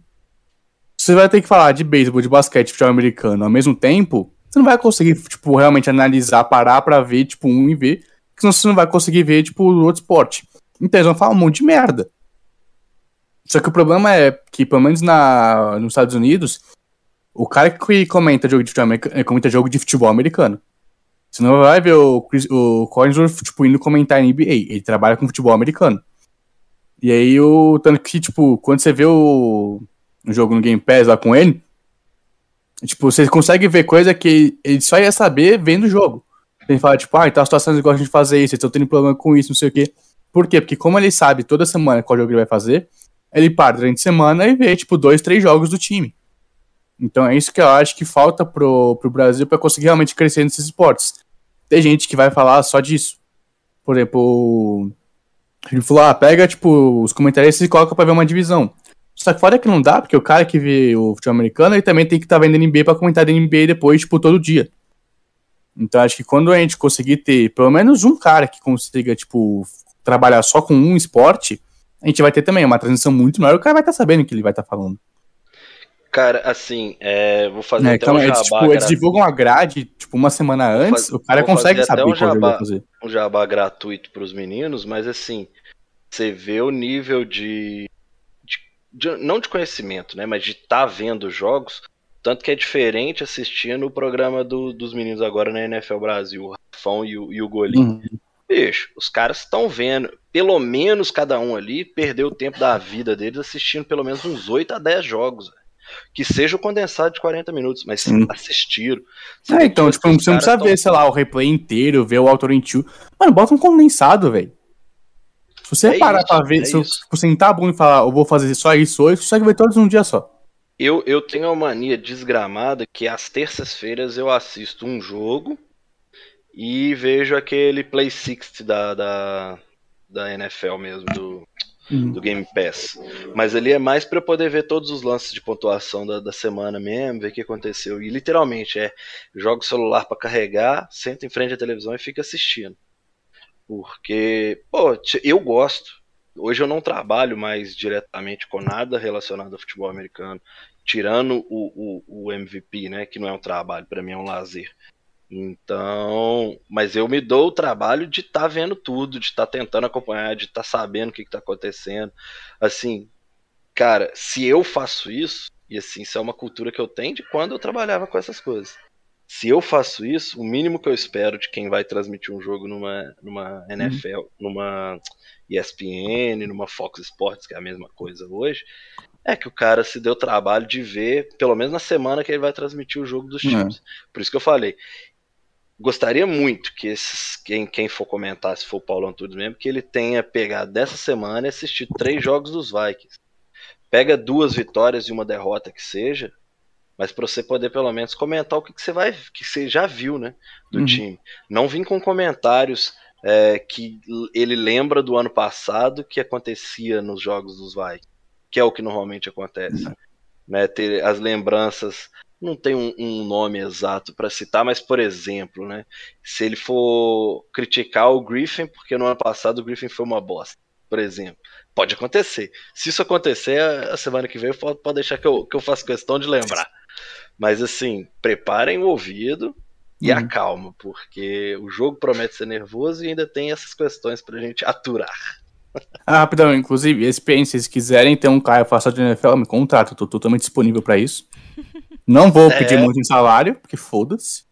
[SPEAKER 5] Você vai ter que falar de beisebol, de basquete, futebol americano ao mesmo tempo, você não vai conseguir, tipo, realmente analisar, parar pra ver, tipo, um e ver, porque senão você não vai conseguir ver, tipo, o outro esporte. Então eles vão falar um monte de merda. Só que o problema é que, pelo menos na, nos Estados Unidos, o cara que comenta jogo de futebol americano, comenta jogo de futebol americano. Você não vai ver o, Chris, o Collinsworth, tipo, indo comentar NBA. Ele trabalha com futebol americano. E aí, o tanto que, tipo, quando você vê o, o jogo no Game Pass lá com ele, tipo, você consegue ver coisa que ele só ia saber vendo o jogo. Ele fala, tipo, ah, então as situações gostam de fazer isso, eles estão tendo problema com isso, não sei o quê. Por quê? Porque como ele sabe toda semana qual jogo ele vai fazer, ele para durante a semana e vê, tipo, dois, três jogos do time. Então é isso que eu acho que falta pro, pro Brasil para conseguir realmente crescer nesses esportes. Tem gente que vai falar só disso. Por exemplo, ele falou, ah, pega, tipo, os comentaristas e coloca pra ver uma divisão. Só que fora que não dá, porque o cara que vê o futebol americano, ele também tem que estar tá vendo NBA pra comentar da NBA depois, tipo, todo dia. Então acho que quando a gente conseguir ter pelo menos um cara que consiga, tipo, trabalhar só com um esporte, a gente vai ter também uma transição muito maior, o cara vai estar sabendo o que ele vai estar falando.
[SPEAKER 3] Cara, assim, é, vou fazer
[SPEAKER 5] É,
[SPEAKER 3] até
[SPEAKER 5] então,
[SPEAKER 3] um
[SPEAKER 5] é,
[SPEAKER 3] jabá,
[SPEAKER 5] tipo, eles divulgam a grade, tipo, uma semana antes, o cara consegue saber
[SPEAKER 3] um jabá.
[SPEAKER 5] vai fazer.
[SPEAKER 3] um jabá gratuito pros meninos, mas assim, você vê o nível de, de- de- não de conhecimento, né, mas de estar vendo jogos, tanto que é diferente assistindo o programa do- dos meninos agora na NFL Brasil, o Rafão e o, e o Golim.
[SPEAKER 5] Uhum.
[SPEAKER 3] Bicho, os caras estão vendo, pelo menos cada um ali perdeu o tempo da vida deles assistindo pelo menos uns 8 a 10 jogos. Que seja o condensado de 40 minutos, mas
[SPEAKER 5] Sim.
[SPEAKER 3] assistiram. Você
[SPEAKER 5] É, então, tipo, você não precisa
[SPEAKER 3] tão-
[SPEAKER 5] ver, sei lá, o replay inteiro, ver o autor em tio. Mano, bota um condensado, velho. Se você
[SPEAKER 3] É
[SPEAKER 5] parar
[SPEAKER 3] isso,
[SPEAKER 5] pra ver,
[SPEAKER 3] é
[SPEAKER 5] se eu tipo, sentar a bunda e falar, eu vou fazer só isso hoje, você consegue ver todos num dia só.
[SPEAKER 3] Eu, eu tenho uma mania desgramada que às terças-feiras eu assisto um jogo e vejo aquele Play 60 da, da, da NFL mesmo, do,
[SPEAKER 5] Uhum.
[SPEAKER 3] do Game Pass. Mas ali é mais pra eu poder ver todos os lances de pontuação da, da semana mesmo, ver o que aconteceu. E literalmente é, jogo o celular pra carregar, senta em frente à televisão e fica assistindo. Porque, pô, eu gosto. Hoje eu não trabalho mais diretamente com nada relacionado ao futebol americano, tirando o, o, o MVP, né, que não é um trabalho, pra mim é um lazer. Então, mas eu me dou o trabalho de estar tá vendo tudo, de estar tá tentando acompanhar, de estar tá sabendo o que está acontecendo. Assim, cara, se eu faço isso, e assim, isso é uma cultura que eu tenho de quando eu trabalhava com essas coisas. Se eu faço isso, o mínimo que eu espero de quem vai transmitir um jogo numa, numa NFL, uhum. numa ESPN, numa Fox Sports, que é a mesma coisa hoje, é que o cara se deu o trabalho de ver, pelo menos na semana que ele vai transmitir o jogo dos times. Uhum. Por isso que eu falei, gostaria muito que esses, quem, quem for comentar, se for o Paulo Antunes mesmo, que ele tenha pegado dessa semana e assistido três jogos dos Vikings. Pega duas vitórias e uma derrota que seja, mas para você poder pelo menos comentar o que, que, você vai, que você já viu, né, do uhum. time. Não vim com comentários é, que ele lembra do ano passado que acontecia nos jogos dos Vikings, que é o que normalmente acontece. Uhum. Né, ter as lembranças não tem um, um nome exato para citar, mas por exemplo, né, se ele for criticar o Griffin, porque no ano passado o Griffin foi uma bosta, por exemplo, pode acontecer. Se isso acontecer, a semana que vem pode, pode deixar que eu, que eu faça questão de lembrar. Mas assim, preparem o ouvido e uhum. a calma, porque o jogo promete ser nervoso e ainda tem essas questões pra gente aturar.
[SPEAKER 5] Ah, rapidão, inclusive, se quiserem ter um cara afastado de NFL, me contrata, eu tô totalmente disponível para isso. Não vou é. pedir muito em salário, porque foda-se.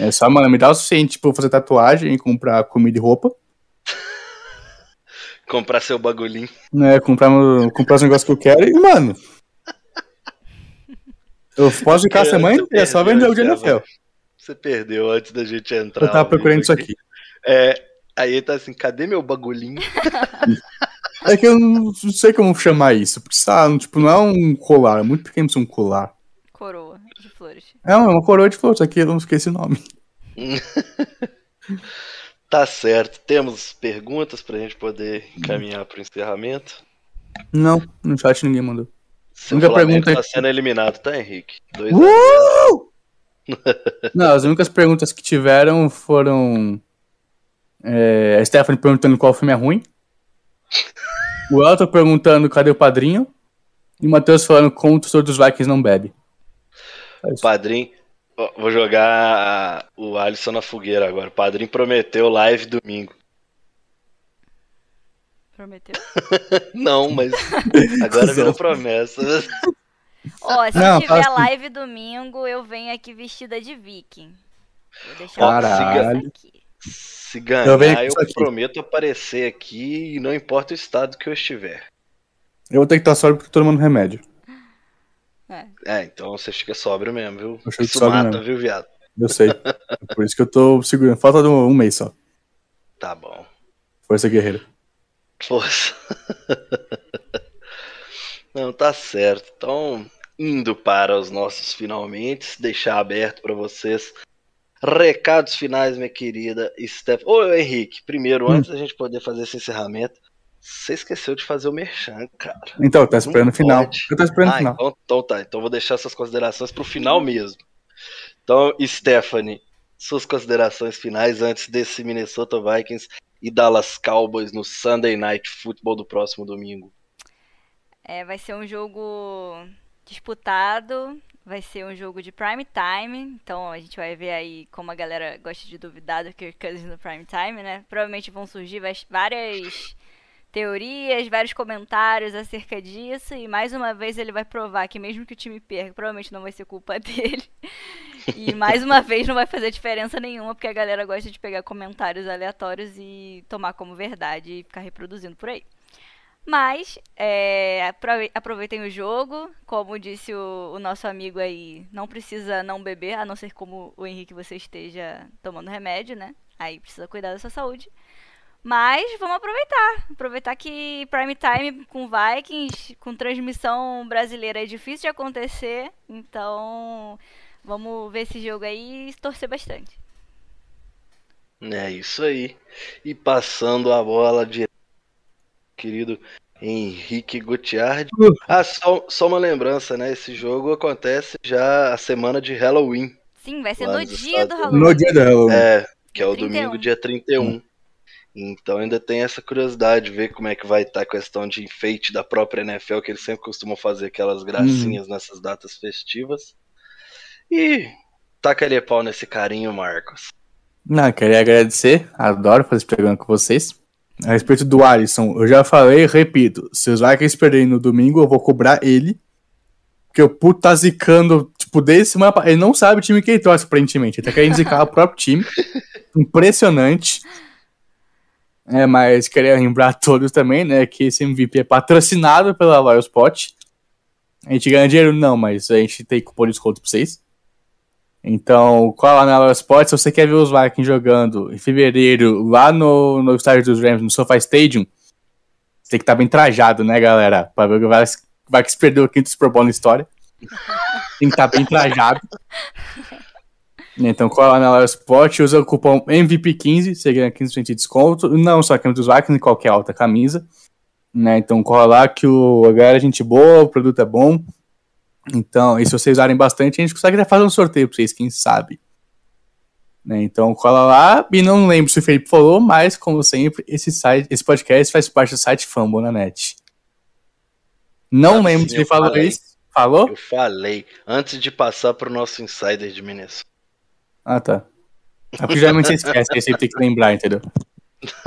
[SPEAKER 5] É só, mano, me dá o suficiente pra fazer tatuagem e comprar comida e roupa.
[SPEAKER 3] comprar seu bagulhinho.
[SPEAKER 5] É, comprar, comprar os negócios que eu quero e, mano. Eu posso ficar a semana inteira só jogo de NFL.
[SPEAKER 3] Você perdeu antes da gente entrar.
[SPEAKER 5] Eu tava procurando isso aqui.
[SPEAKER 3] É, aí ele tá assim, cadê meu bagulhinho?
[SPEAKER 5] é que eu não sei como chamar isso. Porque, sabe, tipo, não é um colar, é muito pequeno ser um colar.
[SPEAKER 4] Flores.
[SPEAKER 5] É uma coroa de flores, aqui eu não esqueci o nome.
[SPEAKER 3] tá certo. Temos perguntas pra gente poder encaminhar pro encerramento?
[SPEAKER 5] Não, no chat ninguém mandou.
[SPEAKER 3] Seu única pergunta tá sendo eliminado, tá, Henrique? Dois uh!
[SPEAKER 5] Não, as únicas perguntas que tiveram foram é, a Stephanie perguntando qual filme é ruim. O Elton perguntando cadê o padrinho. E o Matheus falando como o torcedor dos Vikings não bebe.
[SPEAKER 3] É padrinho. Vou jogar o Alisson na fogueira agora. O padrinho prometeu live domingo.
[SPEAKER 4] Prometeu?
[SPEAKER 3] não, mas agora virou promessa.
[SPEAKER 4] Ó, se não, tiver assim. live domingo, eu venho aqui vestida de viking. Vou deixar
[SPEAKER 5] Caralho.
[SPEAKER 3] aqui. Se ganhar, eu, eu prometo aparecer aqui, não importa o estado que eu estiver.
[SPEAKER 5] Eu vou ter que estar sóbrio porque tô tomando remédio.
[SPEAKER 3] É. é, então você fica sóbrio mesmo, viu?
[SPEAKER 5] Eu isso mata,
[SPEAKER 3] mesmo. viu, viado?
[SPEAKER 5] Eu sei. É por isso que eu tô segurando. Falta de um mês só.
[SPEAKER 3] Tá bom.
[SPEAKER 5] Força guerreira.
[SPEAKER 3] Força. Não, tá certo. Então, indo para os nossos finalmente, deixar aberto para vocês recados finais, minha querida Steph. Ô, Henrique, primeiro, hum. antes da gente poder fazer esse encerramento, você esqueceu de fazer o merchan, cara.
[SPEAKER 5] Então, tá esperando o final. Eu tô esperando o ah, final.
[SPEAKER 3] Então, então tá, então vou deixar essas considerações pro final mesmo. Então, Stephanie, suas considerações finais antes desse Minnesota Vikings e Dallas Cowboys no Sunday Night Football do próximo domingo.
[SPEAKER 4] É, vai ser um jogo disputado, vai ser um jogo de prime time, então a gente vai ver aí como a galera gosta de duvidar do Kirk Cousins no prime time, né? Provavelmente vão surgir várias teorias, vários comentários acerca disso. E mais uma vez ele vai provar que mesmo que o time perca, provavelmente não vai ser culpa dele. E mais uma vez não vai fazer diferença nenhuma, porque a galera gosta de pegar comentários aleatórios e tomar como verdade e ficar reproduzindo por aí. Mas é, aproveitem o jogo. Como disse o, o, nosso amigo aí, não precisa não beber, a não ser como o Henrique você esteja tomando remédio, né? Aí precisa cuidar da sua saúde. Mas vamos aproveitar. Aproveitar que Prime Time com Vikings, com transmissão brasileira é difícil de acontecer. Então vamos ver esse jogo aí e torcer bastante.
[SPEAKER 3] É isso aí. E passando a bola de querido Henrique Gutiardi. Ah, só, só uma lembrança, né? Esse jogo acontece já a semana de Halloween.
[SPEAKER 4] Sim, vai ser no dia do Halloween.
[SPEAKER 5] No dia do Halloween.
[SPEAKER 3] É, que é o 31. domingo, dia 31. Então ainda tem essa curiosidade de ver como é que vai estar tá a questão de enfeite da própria NFL, que eles sempre costumam fazer aquelas gracinhas uhum. nessas datas festivas. E Taca ali pau nesse carinho, Marcos.
[SPEAKER 5] Não, queria agradecer. Adoro fazer esse programa com vocês. A respeito do Alisson, eu já falei, repito. Se os Vikings perderem no domingo, eu vou cobrar ele. Porque o puto tá zicando, tipo, desde semana Ele não sabe o time que ele torce, aparentemente. Ele tá querendo zicar o próprio time. Impressionante. É, mas queria lembrar a todos também, né, que esse MVP é patrocinado pela Loyal Spot. A gente ganha dinheiro? Não, mas a gente tem cupom de desconto pra vocês. Então, cola na Loyal Spot. Se você quer ver os Vikings jogando em fevereiro, lá no, no estádio dos Rams, no SoFi Stadium, você tem que estar bem trajado, né, galera? Pra ver o Vikings perdeu o quinto Super Bowl na história. Tem que estar bem trajado. Então, cola na Loyal Spot, usa o cupom MVP15, você ganha 15% de desconto. Não só a camisa dos Vikings, em qualquer alta camisa. Né? Então, cola lá que o, a galera é gente boa, o produto é bom. Então, e se vocês usarem bastante, a gente consegue até fazer um sorteio pra vocês, quem sabe. Né? Então, cola lá. E não lembro se o Felipe falou, mas, como sempre, esse, site, esse podcast faz parte do site Fambonanet. Não
[SPEAKER 3] Ah,
[SPEAKER 5] lembro se ele falou
[SPEAKER 3] falei.
[SPEAKER 5] isso. Falou?
[SPEAKER 3] Eu falei, antes de passar pro nosso insider de Minnesota.
[SPEAKER 5] Ah, tá. É porque geralmente você esquece, aí você tem que lembrar, entendeu?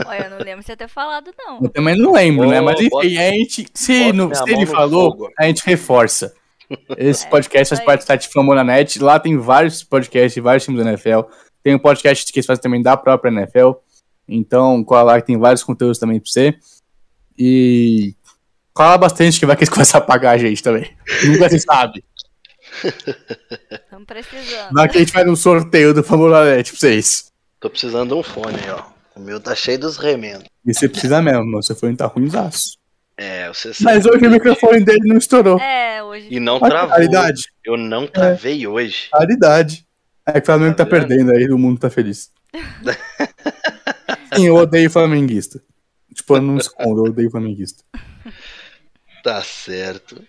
[SPEAKER 4] Olha, eu não lembro de você ter falado, não.
[SPEAKER 5] Eu também não lembro, né?
[SPEAKER 3] Ô,
[SPEAKER 5] Mas enfim,
[SPEAKER 3] bota-
[SPEAKER 5] a gente, se, se ele falou,
[SPEAKER 3] fogo.
[SPEAKER 5] a gente reforça. Esse
[SPEAKER 4] É,
[SPEAKER 5] podcast faz
[SPEAKER 4] isso
[SPEAKER 5] parte do site Famonanet. Lá tem vários podcasts de vários times da NFL. Tem um podcast que eles fazem também da própria NFL. Então, cola lá que tem vários conteúdos também pra você. E cola bastante que vai que eles começam a pagar a gente também. Nunca se sabe.
[SPEAKER 4] Estamos precisando.
[SPEAKER 5] Lá que a gente faz um sorteio do Famonanet pra vocês.
[SPEAKER 3] Tô precisando de um fone aí, ó. O meu tá cheio dos remendos.
[SPEAKER 5] E você precisa mesmo, mano. Seu fone tá ruimzaço.
[SPEAKER 3] É, você sabe.
[SPEAKER 5] Mas hoje o microfone dele não estourou.
[SPEAKER 4] É, hoje.
[SPEAKER 3] E não
[SPEAKER 5] Olha
[SPEAKER 3] travou.
[SPEAKER 5] raridade.
[SPEAKER 3] Eu não travei hoje.
[SPEAKER 5] Raridade. É que o Flamengo tá,
[SPEAKER 3] Tá
[SPEAKER 5] perdendo aí, o mundo tá feliz. Sim, eu odeio flamenguista. Tipo, eu não escondo, eu odeio flamenguista.
[SPEAKER 3] Tá certo.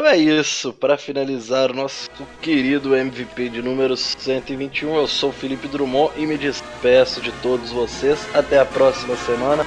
[SPEAKER 3] Então é isso, para finalizar o nosso querido MVP de número 121, eu sou Felipe Drummond e me despeço de todos vocês. Até a próxima semana.